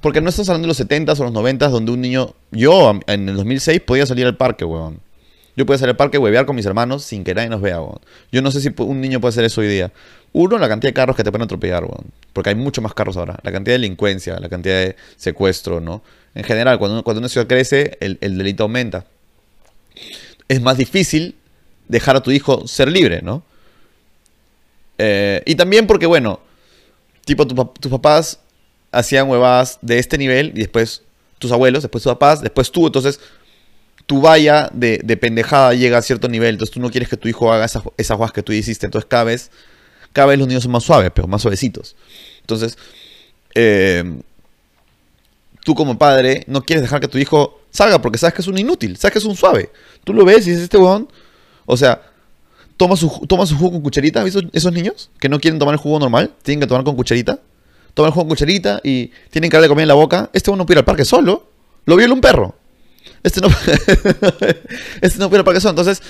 Porque no estamos hablando de los 70s o los 90s donde un niño... Yo en el 2006 podía salir al parque, weón. Yo podía salir al parque, huevear con mis hermanos sin que nadie nos vea, weón. Yo no sé si un niño puede hacer eso hoy día. Uno, la cantidad de carros que te pueden atropellar, weón. Porque hay mucho más carros ahora. La cantidad de delincuencia, la cantidad de secuestro, ¿no? En general, cuando, cuando una ciudad crece, el, delito aumenta. Es más difícil dejar a tu hijo ser libre, ¿no? Eh, y también porque, bueno, tipo, tus papás hacían huevadas de este nivel y después tus abuelos, después tus papás, después tú. Entonces, tu valla de, pendejada llega a cierto nivel. Entonces, tú no quieres que tu hijo haga esas, esas que tú hiciste. Entonces, cada vez, cada vez los niños son más suaves, pero más suavecitos. Entonces, eh, tú como padre no quieres dejar que tu hijo salga porque sabes que es un inútil, sabes que es un suave. Tú lo ves y dices, este huevón, o sea, toma su, toma su jugo con cucharita, ¿viste esos niños que no quieren tomar el jugo normal? Tienen que tomar con cucharita. Toman el jugo con cucharita y tienen que darle comida en la boca. Este huevón no puede ir al parque solo. Lo viola un perro. Este no, [LAUGHS] este no puede ir al parque solo. Entonces,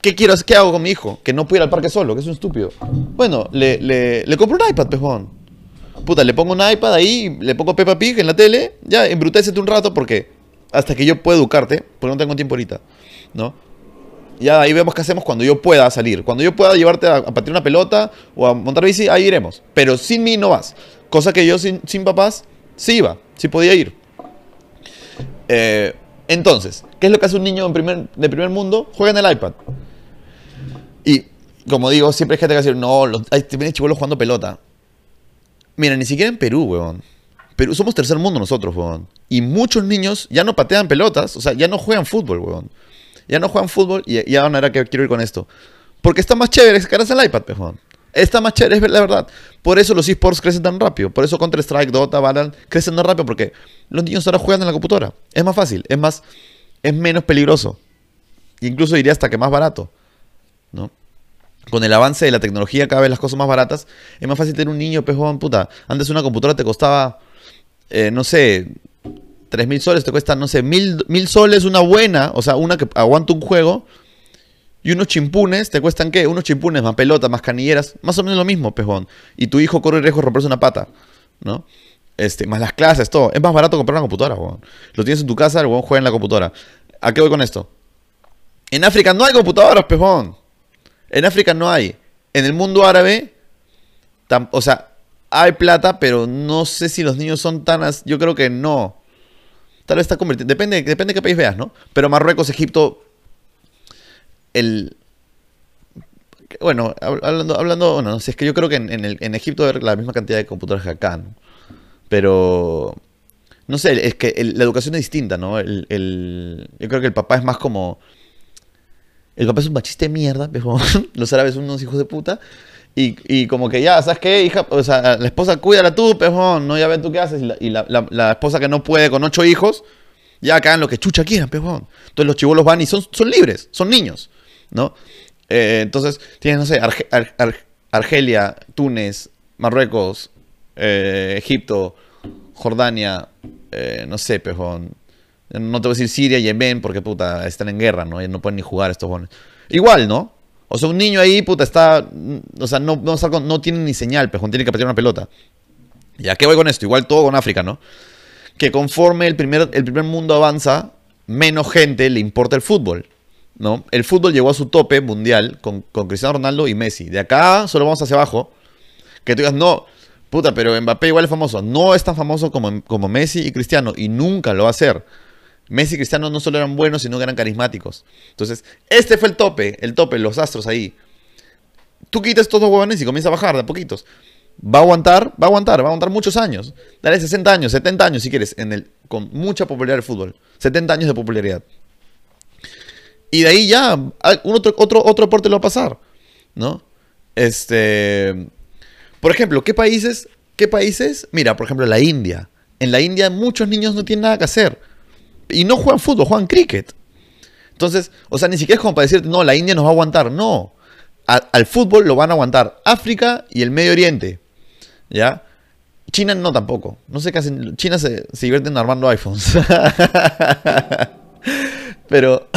¿qué quiero ¿Qué hago con mi hijo? Que no puede ir al parque solo, que es un estúpido. Bueno, le, le, le compro un iPad, pejón. Puta, le pongo un iPad ahí, le pongo Peppa Pig en la tele, ya, embrutécete un rato porque hasta que yo pueda educarte, porque no tengo tiempo ahorita, ¿no? Ya ahí vemos qué hacemos cuando yo pueda salir. Cuando yo pueda llevarte a, a patear una pelota o a montar bici, ahí iremos. Pero sin mí no vas. Cosa que yo sin, sin papás sí iba, sí podía ir. Eh, entonces, ¿qué es lo que hace un niño en primer, de primer mundo? Juega en el iPad. Y, como digo, siempre hay gente que va a decir, no, los, hay, te vienes chivolos jugando pelota. Mira, ni siquiera en Perú, weón. Perú, somos tercer mundo nosotros, weón. Y muchos niños ya no patean pelotas, o sea, ya no juegan fútbol, weón. Ya no juegan fútbol y ya van a ver que quiero ir con esto. Porque está más chévere en el iPad, weón. Está más chévere, es la verdad. Por eso los esports crecen tan rápido. Por eso Counter-Strike, Dota, Valorant crecen tan rápido. Porque los niños ahora juegan en la computadora. Es más fácil, es más, es menos peligroso. Incluso diría hasta que más barato. ¿No? Con el avance de la tecnología, cada vez las cosas más baratas, es más fácil tener un niño, pejón, puta. Antes una computadora te costaba, eh, no sé, 3.000 soles, te cuesta, no sé, mil, mil soles una buena, o sea, una que aguanta un juego. Y unos chimpunes, ¿te cuestan qué? Unos chimpunes, más pelotas, más canilleras, más o menos lo mismo, pejón. Y tu hijo corre el riesgo romperse una pata, ¿no? Este, más las clases, todo. Es más barato comprar una computadora, weón. Lo tienes en tu casa, el weón juega en la computadora. ¿A qué voy con esto? En África no hay computadoras, pejón. En África no hay. En el mundo árabe, o sea, hay plata, pero no sé si los niños son tan... Yo creo que no. Tal vez está convertido. Depende, depende de qué país veas, ¿no? Pero Marruecos, Egipto, el... Bueno, hablando, hablando, bueno, no sé, es que yo creo que en, en Egipto hay la misma cantidad de computadoras que acá, ¿no? Pero, no sé, es que la educación es distinta, ¿no? El, el, yo creo que el papá es más como... El papá es un machista de mierda, pero [LAUGHS] los árabes son unos hijos de puta. Y, y, como que ya, ¿sabes qué, hija? O sea, la esposa, cuídala tú, pejón, no ya ves tú qué haces. Y, la, esposa que no puede con ocho hijos, ya hagan lo que chucha quieran, pejón. Entonces los chivolos van y son, son libres, son niños. ¿no? Eh, entonces, tienes, no sé, Argelia, Túnez, Marruecos, eh, Egipto, Jordania, eh, no sé, pejón. No te voy a decir Siria, Yemen, porque puta, están en guerra, ¿no? Y no pueden ni jugar estos jóvenes. Igual, ¿no? O sea, un niño ahí, puta, está. O sea, no, no, no tiene ni señal, pejón, tiene que patear una pelota. ¿Ya qué voy con esto? Igual todo con África, ¿no? Que conforme el primer, el primer mundo avanza, menos gente le importa el fútbol. ¿no? El fútbol llegó a su tope mundial con, Cristiano Ronaldo y Messi. De acá solo vamos hacia abajo. Que tú digas, no, puta, pero Mbappé igual es famoso. No es tan famoso como, como Messi y Cristiano y nunca lo va a ser. Messi y Cristiano no solo eran buenos, sino que eran carismáticos. Entonces, este fue el tope, el tope, los astros ahí. Tú quitas estos dos huevones y comienza a bajar de a poquitos. Va a aguantar, va a aguantar, va a aguantar muchos años. Dale 60 años, 70 años si quieres, con mucha popularidad el fútbol. 70 años de popularidad. Y de ahí ya, un otro, otro, otro aporte lo va a pasar, ¿no? Este, por ejemplo, ¿qué países, qué países? Mira, por ejemplo, la India. En la India muchos niños no tienen nada que hacer. Y no juegan fútbol, juegan cricket. Entonces, o sea, ni siquiera es como para decirte, no, la India nos va a aguantar. No. al fútbol lo van a aguantar África y el Medio Oriente. ¿Ya? China no tampoco. No sé qué hacen. China se, se divierten armando iPhones. [LAUGHS] Pero,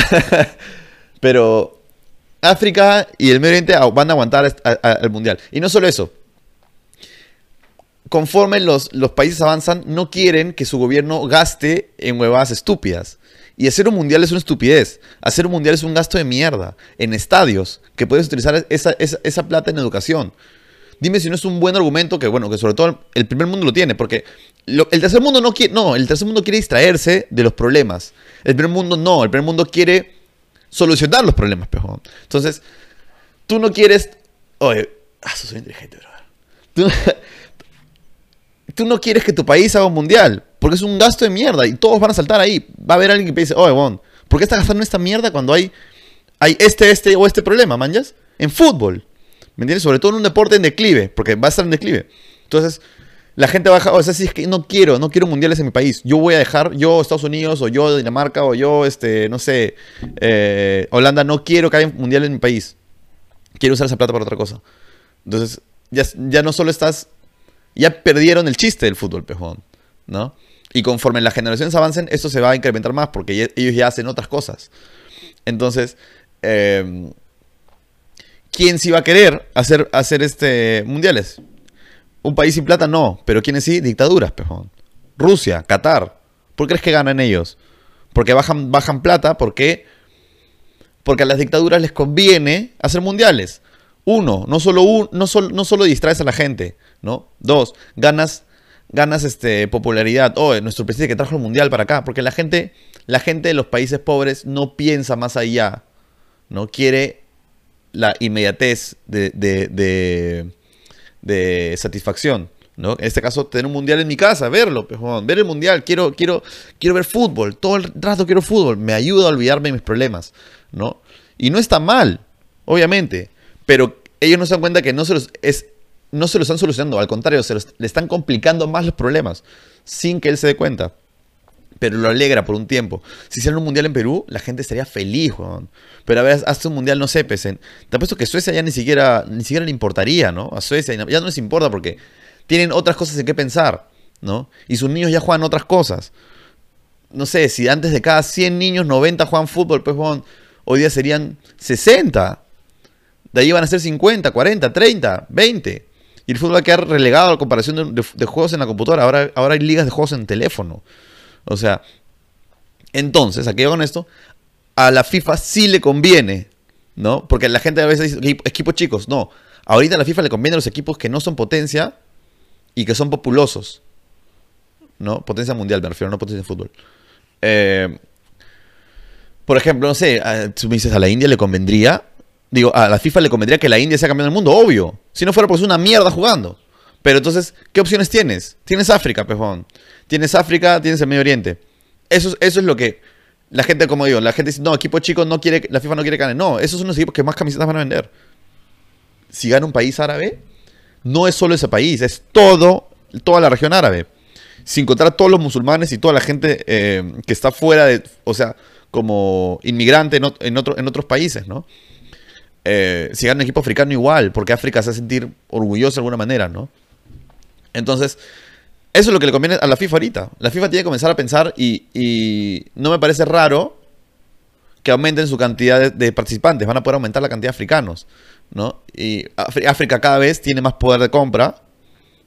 [LAUGHS] pero África y el Medio Oriente van a aguantar al Mundial. Y no solo eso. Conforme los, los países avanzan, no quieren que su gobierno gaste en huevadas estúpidas. Y hacer un mundial es una estupidez. Hacer un mundial es un gasto de mierda. En estadios, que puedes utilizar esa, esa, plata en educación. Dime si no es un buen argumento que, bueno, que sobre todo el primer mundo lo tiene, porque el tercer mundo no quiere, no, el tercer mundo quiere distraerse de los problemas. El primer mundo no, el primer mundo quiere solucionar los problemas, pejón. Entonces, tú no quieres. Oye, ah, soy inteligente, bro. Tú, no quieres que tu país haga un mundial, porque es un gasto de mierda y todos van a saltar ahí. Va a haber alguien que dice, oye, bon, ¿por qué estás gastando esta mierda cuando hay, hay este, este o este problema, manjas? En fútbol. ¿Me entiendes? Sobre todo en un deporte en declive, porque va a estar en declive. Entonces, la gente baja, o sea, si es que no quiero, no quiero mundiales en mi país. Yo voy a dejar, yo Estados Unidos, o yo Dinamarca, o yo, este, no sé, eh, Holanda, no quiero que haya mundiales en mi país. Quiero usar esa plata para otra cosa. Entonces, ya, ya no solo estás, ya perdieron el chiste del fútbol, pejón, ¿no? Y conforme las generaciones avancen, esto se va a incrementar más porque ellos ya hacen otras cosas. Entonces, eh, ¿quién sí va a querer hacer, hacer este mundiales? Un país sin plata no, pero ¿quiénes sí? Dictaduras, pejón. Rusia, Qatar. ¿Por qué crees que ganan ellos? Porque bajan, bajan plata, porque porque a las dictaduras les conviene hacer mundiales. Uno, no solo, un, no, no solo distraes a la gente, ¿no? Dos, ganas, ganas este, popularidad. Oh, nuestro presidente que trajo el mundial para acá. Porque la gente, la gente de los países pobres no piensa más allá, ¿no? Quiere la inmediatez de, de de satisfacción. ¿no? En este caso, tener un mundial en mi casa, verlo, ver el mundial, quiero, quiero, quiero ver fútbol, todo el rato quiero fútbol, me ayuda a olvidarme de mis problemas, ¿no? Y no está mal, obviamente, pero ellos no se dan cuenta que no se los, es, no se los están solucionando, al contrario, se le están complicando más los problemas, sin que él se dé cuenta pero lo alegra por un tiempo. Si hicieran un mundial en Perú, la gente estaría feliz. Pero a ver, hace un mundial, no sé, pues, te apuesto que Suecia ya ni siquiera, ni siquiera le importaría, ¿no? A Suecia ya no les importa porque tienen otras cosas en qué pensar, ¿no? Y sus niños ya juegan otras cosas. No sé, si antes de cada 100 niños, 90 juegan fútbol, pues, Juan, hoy día serían 60. De ahí van a ser 50, 40, 30, 20. Y el fútbol va a relegado a la comparación de, juegos en la computadora. Ahora, ahora hay ligas de juegos en teléfono. O sea, entonces, aquí con esto, a la FIFA sí le conviene, ¿no? Porque la gente a veces dice, equipos chicos, no. Ahorita a la FIFA le conviene a los equipos que no son potencia y que son populosos. ¿No? Potencia mundial, me refiero, no potencia de fútbol. Eh, por ejemplo, no sé, tú me dices, a la India le convendría, digo, a la FIFA le convendría que la India sea campeón del mundo, obvio. Si no fuera pues una mierda jugando. Pero entonces, ¿qué opciones tienes? Tienes África, pejón. Tienes África, tienes el Medio Oriente. Eso, eso es lo que la gente, como digo, la gente dice, no, equipo chico no quiere, la FIFA no quiere ganar. No, esos son los equipos que más camisetas van a vender. Si gana un país árabe, no es solo ese país, es todo, toda la región árabe. Sin contar todos los musulmanes y toda la gente eh, que está fuera de, o sea, como inmigrante en, en otros países, ¿no? Eh, si gana un equipo africano igual, porque África se hace sentir orgulloso de alguna manera, ¿no? Entonces, eso es lo que le conviene a la FIFA ahorita. La FIFA tiene que comenzar a pensar y, no me parece raro que aumenten su cantidad de, participantes. Van a poder aumentar la cantidad de africanos, ¿no? Y África cada vez tiene más poder de compra,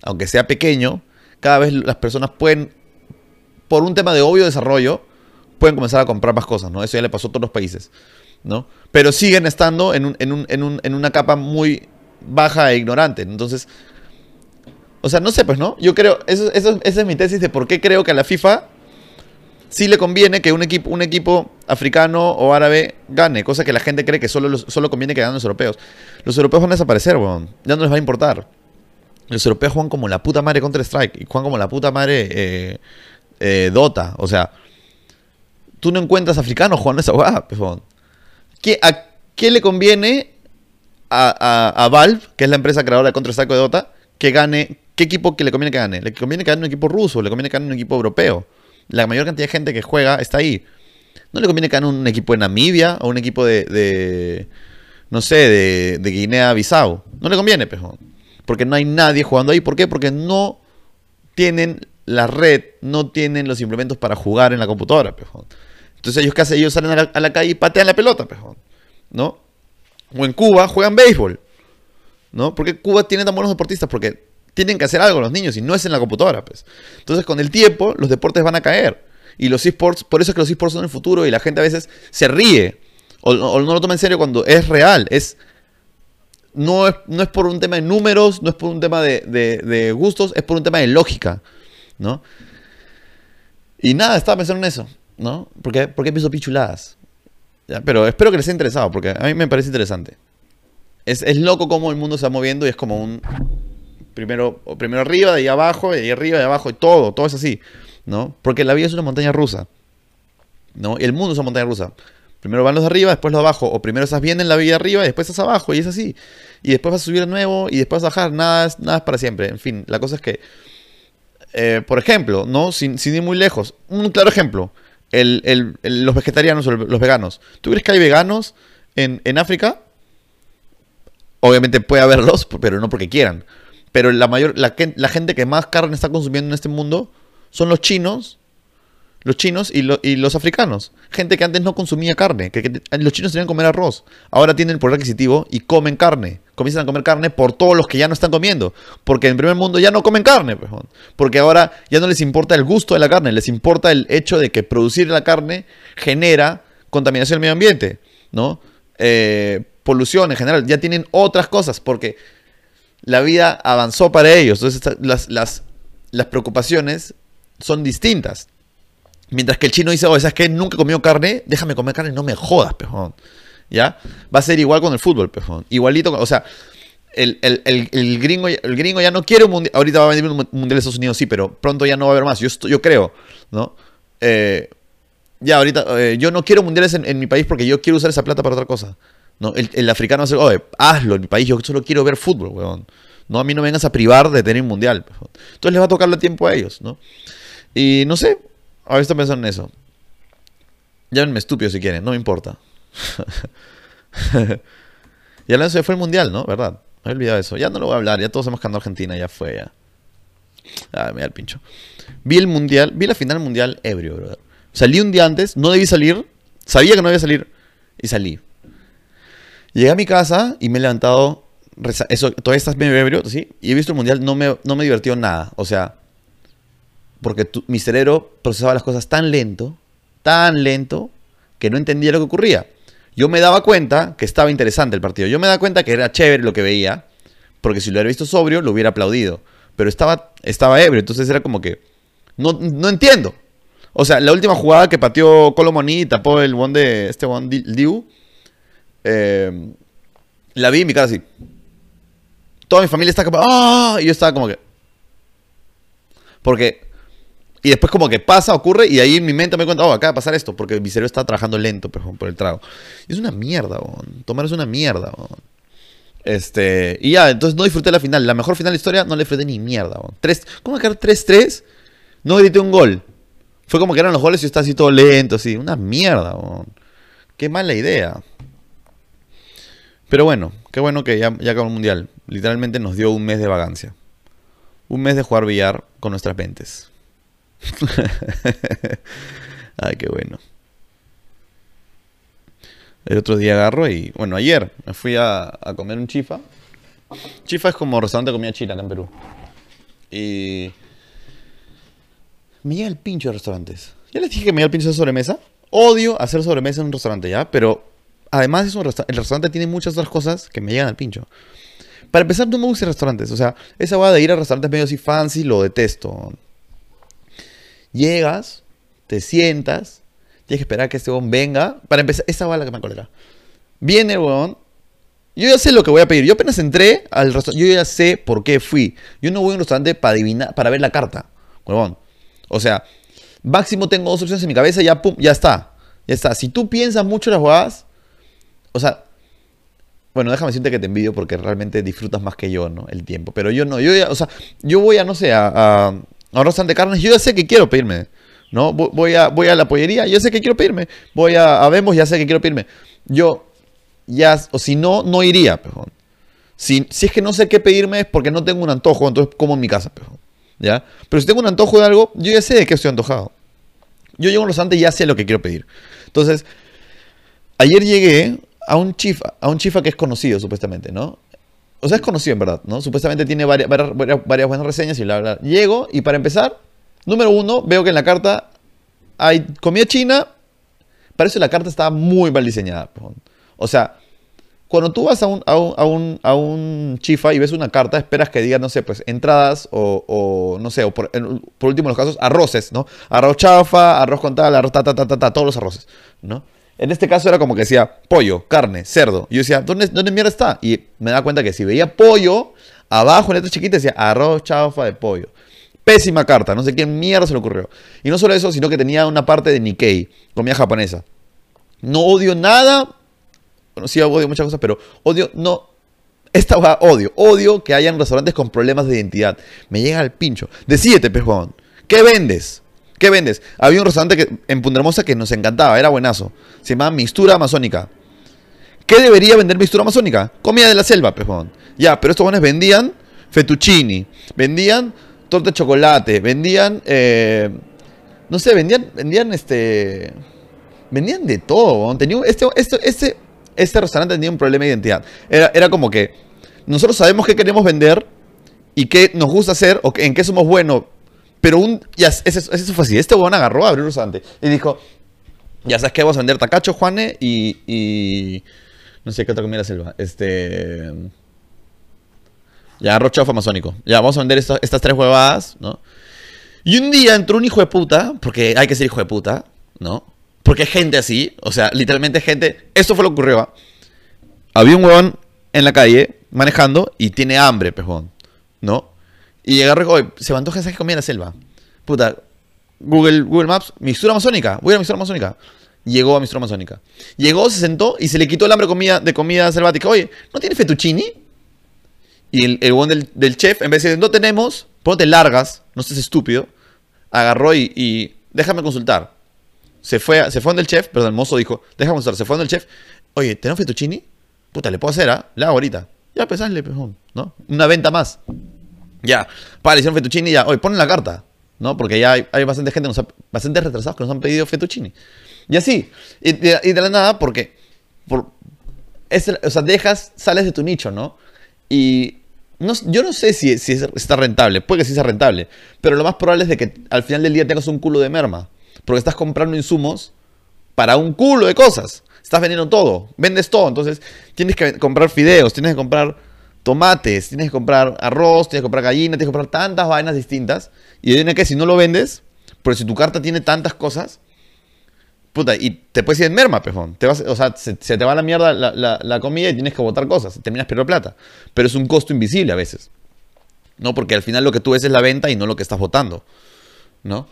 aunque sea pequeño. Cada vez las personas pueden, por un tema de obvio desarrollo, pueden comenzar a comprar más cosas, ¿no? Eso ya le pasó a todos los países, ¿no? Pero siguen estando en, en una capa muy baja e ignorante. Entonces, o sea, no sé, pues, ¿no? Yo creo, eso, esa es mi tesis de por qué creo que a la FIFA sí le conviene que un equipo, un equipo africano o árabe gane, cosa que la gente cree que solo, solo conviene que ganen los europeos. Los europeos van a desaparecer, weón. Ya no les va a importar. Los europeos juegan como la puta madre Counter-Strike y juegan como la puta madre eh, eh, Dota. O sea, tú no encuentras africanos jugando esa weá, pues, ¿Qué, ¿A qué le conviene a, Valve, que es la empresa creadora de Counter-Strike de Dota, que gane ¿Qué equipo que le conviene que gane? Le conviene que gane un equipo ruso, le conviene que gane un equipo europeo. La mayor cantidad de gente que juega está ahí. No le conviene que gane un equipo de Namibia o un equipo de, no sé, de, de Guinea-Bissau. No le conviene, pejo. Porque no hay nadie jugando ahí. ¿Por qué? Porque no tienen la red, no tienen los implementos para jugar en la computadora, pejo. Entonces ellos qué hacen? Ellos salen a la, calle y patean la pelota, pejo. ¿No? O en Cuba juegan béisbol. ¿No? ¿Por qué Cuba tiene tan buenos deportistas? Porque tienen que hacer algo los niños y no es en la computadora, pues. Entonces, con el tiempo, los deportes van a caer. Y los esports, por eso es que los esports son el futuro y la gente a veces se ríe o, no lo toma en serio cuando es real. Es, no, es, no es por un tema de números, no es por un tema de, gustos, es por un tema de lógica, ¿no? Y nada, estaba pensando en eso, ¿no? Porque, porque empiezo pichuladas. Pero espero que les haya interesado, porque a mí me parece interesante. Es, es loco cómo el mundo se va moviendo y es como un, Primero, primero arriba, de ahí abajo, de ahí arriba, de abajo, y todo, todo es así, ¿no? Porque la vida es una montaña rusa, ¿no? Y el mundo es una montaña rusa. Primero van los de arriba, después los de abajo, o primero estás bien en la vida arriba y después estás abajo, y es así. Y después vas a subir de nuevo y después vas a bajar, nada es, nada para siempre. En fin, la cosa es que eh, por ejemplo, ¿no? Sin, sin ir muy lejos. Un claro ejemplo. El, el- los vegetarianos o los veganos. ¿Tú crees que hay veganos en, en África? Obviamente puede haberlos, [LAUGHS] pero no porque quieran. Pero la mayor, la, la gente que más carne está consumiendo en este mundo son los chinos, los chinos y, lo- y los africanos. Gente que antes no consumía carne. Que- los chinos tenían que comer arroz. Ahora tienen el poder adquisitivo y comen carne. Comienzan a comer carne por todos los que ya no están comiendo. Porque en primer mundo ya no comen carne. pues. Porque ahora ya no les importa el gusto de la carne. Les importa el hecho de que producir la carne genera contaminación del medio ambiente. ¿No? Eh, polución en general. Ya tienen otras cosas. Porque la vida avanzó para ellos. Entonces las, las, las preocupaciones son distintas. Mientras que el chino dice, oye, ¿sabes qué? Nunca he comido carne, déjame comer carne, no me jodas, pejón. ¿Ya? Va a ser igual con el fútbol, pejón. Igualito, con- o sea, el, el- el- el gringo, el gringo ya no quiere un mundial. Ahorita va a venir un mu- mundial de Estados Unidos, sí, pero pronto ya no va a haber más. Yo, yo creo, ¿no? Eh, ya, ahorita, eh, yo no quiero mundiales en, mi país porque yo quiero usar esa plata para otra cosa. ¿no? El, africano va a decir, oye, hazlo en mi país, yo solo quiero ver fútbol, weón. No, a mí no me vengas a privar de tener un mundial. Entonces les va a tocarle tiempo a ellos, ¿no? Y no sé, ahora estoy pensando en eso. Llámenme estúpido si quieren, no me importa. Y [LAUGHS] eso, ya fue el mundial, ¿no? ¿Verdad? Me he olvidado eso. Ya no lo voy a hablar, ya todos hemos ganado Argentina, ya fue, ya. Ah, me da el pincho. Vi el mundial, vi la final mundial ebrio, brother. Salí un día antes, no debí salir, sabía que no debía salir y salí. Llegué a mi casa y me he levantado, eso, todavía estás medio ebrio, ¿sí? Y he visto el mundial, no me, no me divirtió nada. O sea, porque mi cerebro procesaba las cosas tan lento, tan lento, que no entendía lo que ocurría. Yo me daba cuenta que estaba interesante el partido. Yo me daba cuenta que era chévere lo que veía, porque si lo hubiera visto sobrio, lo hubiera aplaudido. Pero estaba, estaba ebrio, entonces era como que, no, no entiendo. O sea, la última jugada que pateó Colomoni y tapó el one de este one Diu, eh, la vi en mi cara así. Toda mi familia está como, ¡ah! Y yo estaba como que, porque y después como que pasa, ocurre, y ahí en mi mente me cuenta, oh, acaba de pasar esto, porque mi cerebro está trabajando lento por, ejemplo, por el trago. Y es una mierda, weón. Tomar es una mierda, weón. Este, y ya, entonces no disfruté la final. La mejor final de la historia no la disfruté ni mierda, weón. Tres, ¿Cómo quedar 3-3? No grité un gol. Fue como que eran los goles y estaba así todo lento, así. Una mierda, weón. Qué mala idea. Pero bueno, qué bueno que ya, ya acabó el mundial. Literalmente nos dio un mes de vagancia. Un mes de jugar billar con nuestras mentes. [LAUGHS] Ay, qué bueno. El otro día agarro y, bueno, ayer me fui a, comer un chifa. Chifa es como restaurante de comida china acá en Perú. Y me llega el pincho de restaurantes. Ya les dije que me llega el pincho de sobremesa. Odio hacer sobremesa en un restaurante, ¿ya? Pero además es un el restaurante tiene muchas otras cosas que me llegan al pincho. Para empezar, no me gustan restaurantes. O sea, esa va de ir a restaurantes medio así fancy, lo detesto. Llegas, te sientas, tienes que esperar que este weón venga. Para empezar, esa va la que me colera. Viene el weón. Yo ya sé lo que voy a pedir. Yo apenas entré al restaurante, yo ya sé por qué fui. Yo no voy a un restaurante para adivinar, para ver la carta, huevón. O sea, máximo tengo dos opciones en mi cabeza ya, pum, ya está. Ya está. Si tú piensas mucho las jugadas, o sea, bueno, déjame decirte que te envidio porque realmente disfrutas más que yo, ¿no? El tiempo. Pero yo no, yo ya, o sea, yo voy a, no sé, a, restaurante de carnes, yo ya sé que quiero pedirme, ¿no? Vo- Voy a, voy a la pollería, yo sé que quiero pedirme. Voy a, a Vemos, ya sé que quiero pedirme. Yo, ya, o si no, no iría, pejón. Si, si es que no sé qué pedirme es porque no tengo un antojo, entonces como en mi casa, pejón. ¿Ya? Pero si tengo un antojo de algo, yo ya sé de qué estoy antojado. Yo llego a un restaurante y ya sé lo que quiero pedir. Entonces, ayer llegué a un chifa, a un chifa que es conocido, supuestamente, ¿no? O sea, es conocido en verdad, ¿no? Supuestamente tiene varias, varias, varias- buenas reseñas y bla, bla. Llego y para empezar, número uno, veo que en la carta hay comida china. Para eso la carta está muy mal diseñada. O sea, cuando tú vas a un, a un, a un, chifa y ves una carta, esperas que diga, no sé, pues entradas o, o, no sé, o por, por último en los casos, arroces, ¿no? Arroz chafa, arroz con tal, arroz ta, ta, ta, ta, ta, todos los arroces, ¿no? En este caso era como que decía pollo, carne, cerdo. Y yo decía, ¿dónde, ¿dónde mierda está? Y me da cuenta que si veía pollo, abajo en letra chiquita decía arroz chafa de pollo. Pésima carta, no sé quién mierda se le ocurrió. Y no solo eso, sino que tenía una parte de Nikkei, comida japonesa. No odio nada bueno, sí odio muchas cosas, pero odio, no, esta va odio. Odio que hayan restaurantes con problemas de identidad. Me llega al pincho. Decídete, pejón. ¿Qué vendes? ¿Qué vendes? Había un restaurante que, en Punta Hermosa que nos encantaba, era buenazo. Se llamaba Mistura Amazónica. ¿Qué debería vender Mistura Amazónica? Comida de la selva, pejón. Ya, pero estos buenos vendían fettuccini, vendían torta de chocolate, vendían, eh, no sé, vendían, vendían este, vendían de todo. Tenía, este, este, este, este restaurante tenía un problema de identidad. Era, era como que nosotros sabemos qué queremos vender y qué nos gusta hacer o en qué somos buenos. Pero un, ya, eso, fue así. Este huevón agarró, abrió un restaurante y dijo, ya sabes que vamos a vender tacacho, Juane, y, y no sé qué otra comida selva. Este... Ya, arroz amazónico. Ya, vamos a vender estas tres huevadas, ¿no? Y un día entró un hijo de puta, porque hay que ser hijo de puta, ¿no? Porque hay gente así, o sea, literalmente gente. Esto fue lo que ocurrió. Había un huevón en la calle manejando y tiene hambre, pejón, ¿no? Y agarró, oye, se levantó gente que comía en la selva. Puta, Google, Google Maps, mistura amazónica, voy a la mistura amazónica. Llegó a mistura amazónica. Llegó, se sentó y se le quitó el hambre comida, de comida selvática. Oye, ¿no tiene fettuccini? Y el, el del, chef, en vez de decir, no tenemos, ponte largas, no seas estúpido, agarró y, déjame consultar. Se fue, se fue donde el chef, perdón, el mozo dijo, déjame consultar, se fue donde el chef, oye, ¿tenemos fettuccini? Puta, le puedo hacer, ¿ah? Le hago ahorita. Ya, pues hazle, ¿no? Una venta más. Ya, para, hicieron fettuccini, ya, oye, ponen la carta, ¿no? Porque ya hay, bastante gente, bastante retrasados que nos han pedido fettuccini. Y así, y de, la nada, porque, por, o sea, dejas, sales de tu nicho, ¿no? Y yo no sé si, si está rentable, puede que sí sea rentable, pero lo más probable es de que al final del día tengas un culo de merma, porque estás comprando insumos para un culo de cosas. Estás vendiendo todo, vendes todo, entonces tienes que comprar fideos, tienes que comprar tomates, tienes que comprar arroz, tienes que comprar gallina, tienes que comprar tantas vainas distintas. Y viene que si no lo vendes, porque si tu carta tiene tantas cosas, Puta, y te puedes ir en merma, pejón. Te vas, o sea, se, te va la mierda la, comida y tienes que botar cosas. Terminas perdiendo plata. Pero es un costo invisible a veces. ¿No? Porque al final lo que tú ves es la venta y no lo que estás votando. ¿No?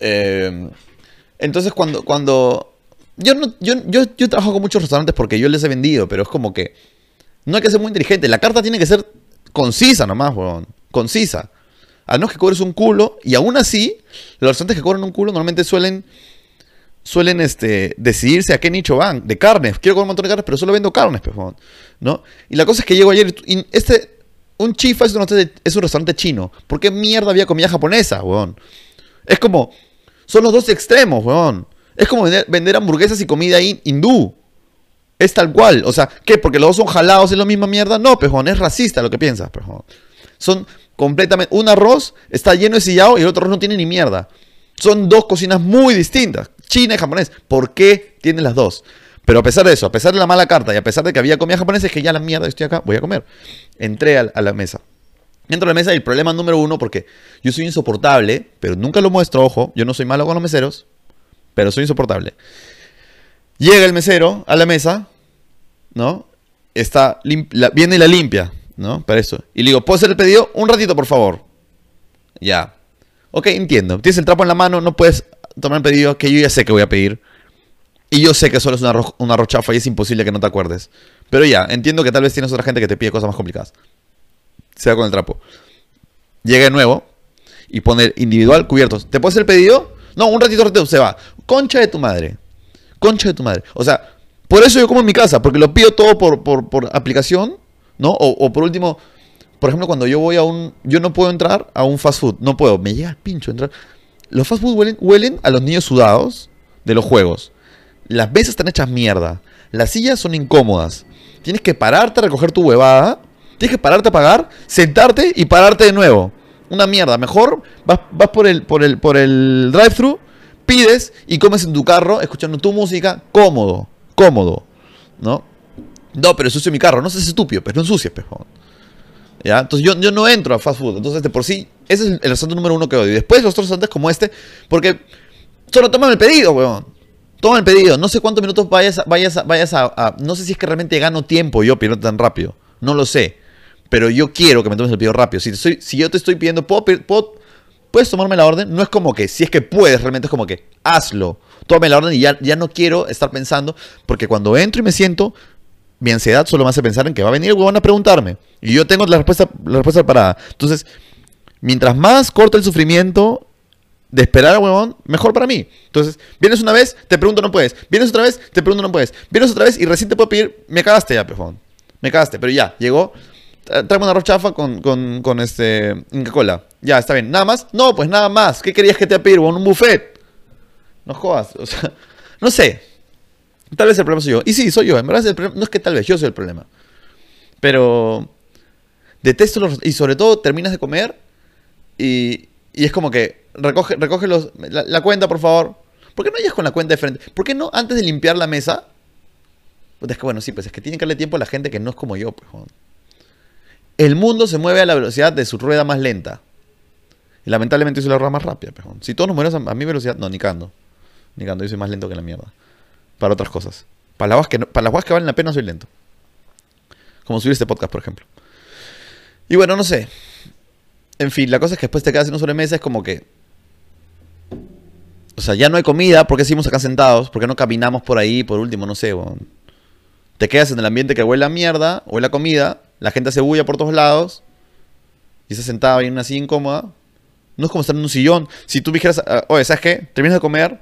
Eh, entonces cuando... cuando yo, no, yo, yo, yo trabajo con muchos restaurantes porque yo les he vendido, pero es como que... No hay que ser muy inteligente. La carta tiene que ser concisa nomás, weón. Concisa. A no que cobres un culo. Y aún así, los restaurantes que cobran un culo normalmente suelen suelen este, decidirse a qué nicho van. De carnes. Quiero comer un montón de carnes, pero solo vendo carnes, pejón. ¿no? Y la cosa es que llego ayer y este... Un chifa es un, es un restaurante chino. ¿Por qué mierda había comida japonesa, weón? Es como... Son los dos extremos, weón. Es como vender, hamburguesas y comida hindú. Es tal cual. O sea, ¿qué? Porque los dos son jalados en la misma mierda. No, pejón. Es racista lo que piensas, pejón. Son completamente... Un arroz está lleno de sillao y el otro arroz no tiene ni mierda. Son dos cocinas muy distintas. China y japonés. ¿Por qué tienen las dos? Pero a pesar de eso, a pesar de la mala carta y a pesar de que había comida japonesa, es que ya la mierda, estoy acá, voy a comer. Entré a, la mesa. Entro a la mesa y el problema número uno, porque yo soy insoportable, pero nunca lo muestro, ojo, yo no soy malo con los meseros, pero soy insoportable. Llega el mesero a la mesa, ¿no? Está viene y la limpia, ¿no? Para eso. Y le digo, ¿puedo hacer el pedido? Un ratito, por favor. Ya. Ok, entiendo. Tienes el trapo en la mano, no puedes tomar un pedido que yo ya sé que voy a pedir. Y yo sé que solo es una, rochafa y es imposible que no te acuerdes. Pero ya, entiendo que tal vez tienes otra gente que te pide cosas más complicadas. Sea con el trapo. Llega de nuevo y pone individual cubiertos. ¿Te puedes hacer el pedido? No, un ratito, ratito, se va. Concha de tu madre. Concha de tu madre. O sea, por eso yo como en mi casa, porque lo pido todo por, por, aplicación, ¿no? O, o, por último, por ejemplo, cuando yo voy a un. Yo no puedo entrar a un fast food. No puedo. Me llega el pincho entrar. Los fast food huelen, a los niños sudados de los juegos. Las mesas están hechas mierda. Las sillas son incómodas. Tienes que pararte a recoger tu huevada. Tienes que pararte a pagar, sentarte y pararte de nuevo. Una mierda. Mejor vas, por el, por el, por el drive-thru, pides y comes en tu carro escuchando tu música cómodo. Cómodo. ¿No? No, pero ensucio mi carro. No seas estúpido, pero no ensucias, pejón. ¿Ya? Entonces yo, yo no entro a fast food. Entonces de por sí ese es el restaurante número uno que odio. Y después los otros restaurantes como este, porque solo toman el pedido, weón. Toman el pedido. No sé cuántos minutos vayas, a, vayas, a, vayas a, No sé si es que realmente gano tiempo yo pidiendo tan rápido. No lo sé. Pero yo quiero que me tomes el pedido rápido. Si, si yo te estoy pidiendo, ¿puedo, ¿puedes tomarme la orden? No es como que, si es que puedes, realmente es como que, hazlo. Tómame la orden y ya, ya no quiero estar pensando, porque cuando entro y me siento, mi ansiedad solo me hace pensar en que va a venir el huevón a preguntarme. Y yo tengo la respuesta, la respuesta preparada. Entonces, mientras más corto el sufrimiento de esperar al huevón, mejor para mí. Entonces, vienes una vez, te pregunto no puedes. Vienes otra vez, te pregunto no puedes. Vienes otra vez y recién te puedo pedir, me cagaste ya, pejón. Me cagaste, pero ya, llegó. Tráeme una arroz chafa con, con, con este Inca Cola. Ya, está bien. ¿Nada más? No, pues nada más. ¿Qué querías que te huevón? Un buffet. No jodas. O sea, [LAUGHS] no sé. Tal vez el problema soy yo. Y sí, soy yo. En verdad, el problema- no es que tal vez yo soy el problema. Pero detesto los... Y sobre todo terminas de comer y, y es como que recoge, recoge los, la, cuenta, por favor. ¿Por qué no llegas con la cuenta de frente? ¿Por qué no antes de limpiar la mesa? Puta, Es que bueno, sí, pues es que tiene que darle tiempo a la gente que no es como yo. Pues. El mundo se mueve a la velocidad de su rueda más lenta. Y lamentablemente yo soy la rueda más rápida. joder. Si todos nos movemos a, a mi velocidad, no, ni cando. Ni cando, yo soy más lento que la mierda. Para otras cosas. Para las que, no- para las que valen la pena soy lento. Como subir este podcast, por ejemplo. Y bueno, no sé. En fin, la cosa es que después te quedas en una sobremesa, es como que. O sea, ya no hay comida, ¿por qué seguimos acá sentados? ¿Por qué no caminamos por ahí, por último? No sé, weón. Te quedas en el ambiente que huele a mierda, huele a comida, la gente hace bulla por todos lados, y estás sentado ahí en una silla incómoda. No es como estar en un sillón. Si tú dijeras, ah, oye, ¿sabes qué? Terminas de comer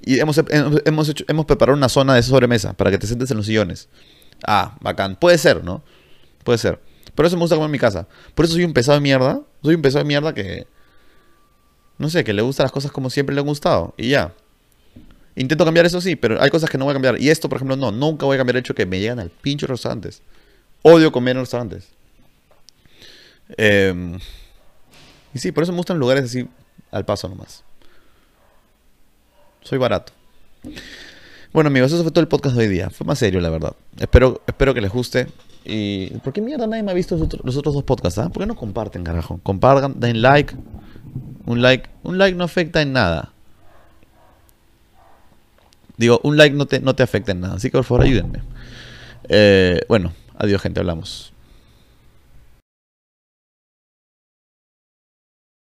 y hemos, hemos, hemos preparado una zona de sobremesa para que te sientes en los sillones. Ah, bacán. Puede ser, ¿no? Puede ser. Por eso me gusta comer en mi casa. Por eso soy un pesado de mierda. Soy un pesado de mierda que. No sé, que le gustan las cosas como siempre le han gustado. Y ya. Intento cambiar eso sí, pero hay cosas que no voy a cambiar. Y esto, por ejemplo, no. Nunca voy a cambiar el hecho que me llegan al pincho de restaurantes. Odio comer en restaurantes. Em, y sí, por eso me gustan lugares así al paso nomás. Soy barato. Bueno, amigos, eso fue todo el podcast de hoy día. Fue más serio, la verdad. Espero, espero que les guste. Y. ¿Por qué mierda nadie me ha visto los, otros- dos podcasts? ah? ¿Por qué no comparten, carajo? Compartan, den like. Un like. Un like no afecta en nada. Digo, un like no te, no te afecta en nada. Así que por favor ayúdenme. Eh, bueno, adiós, gente. Hablamos.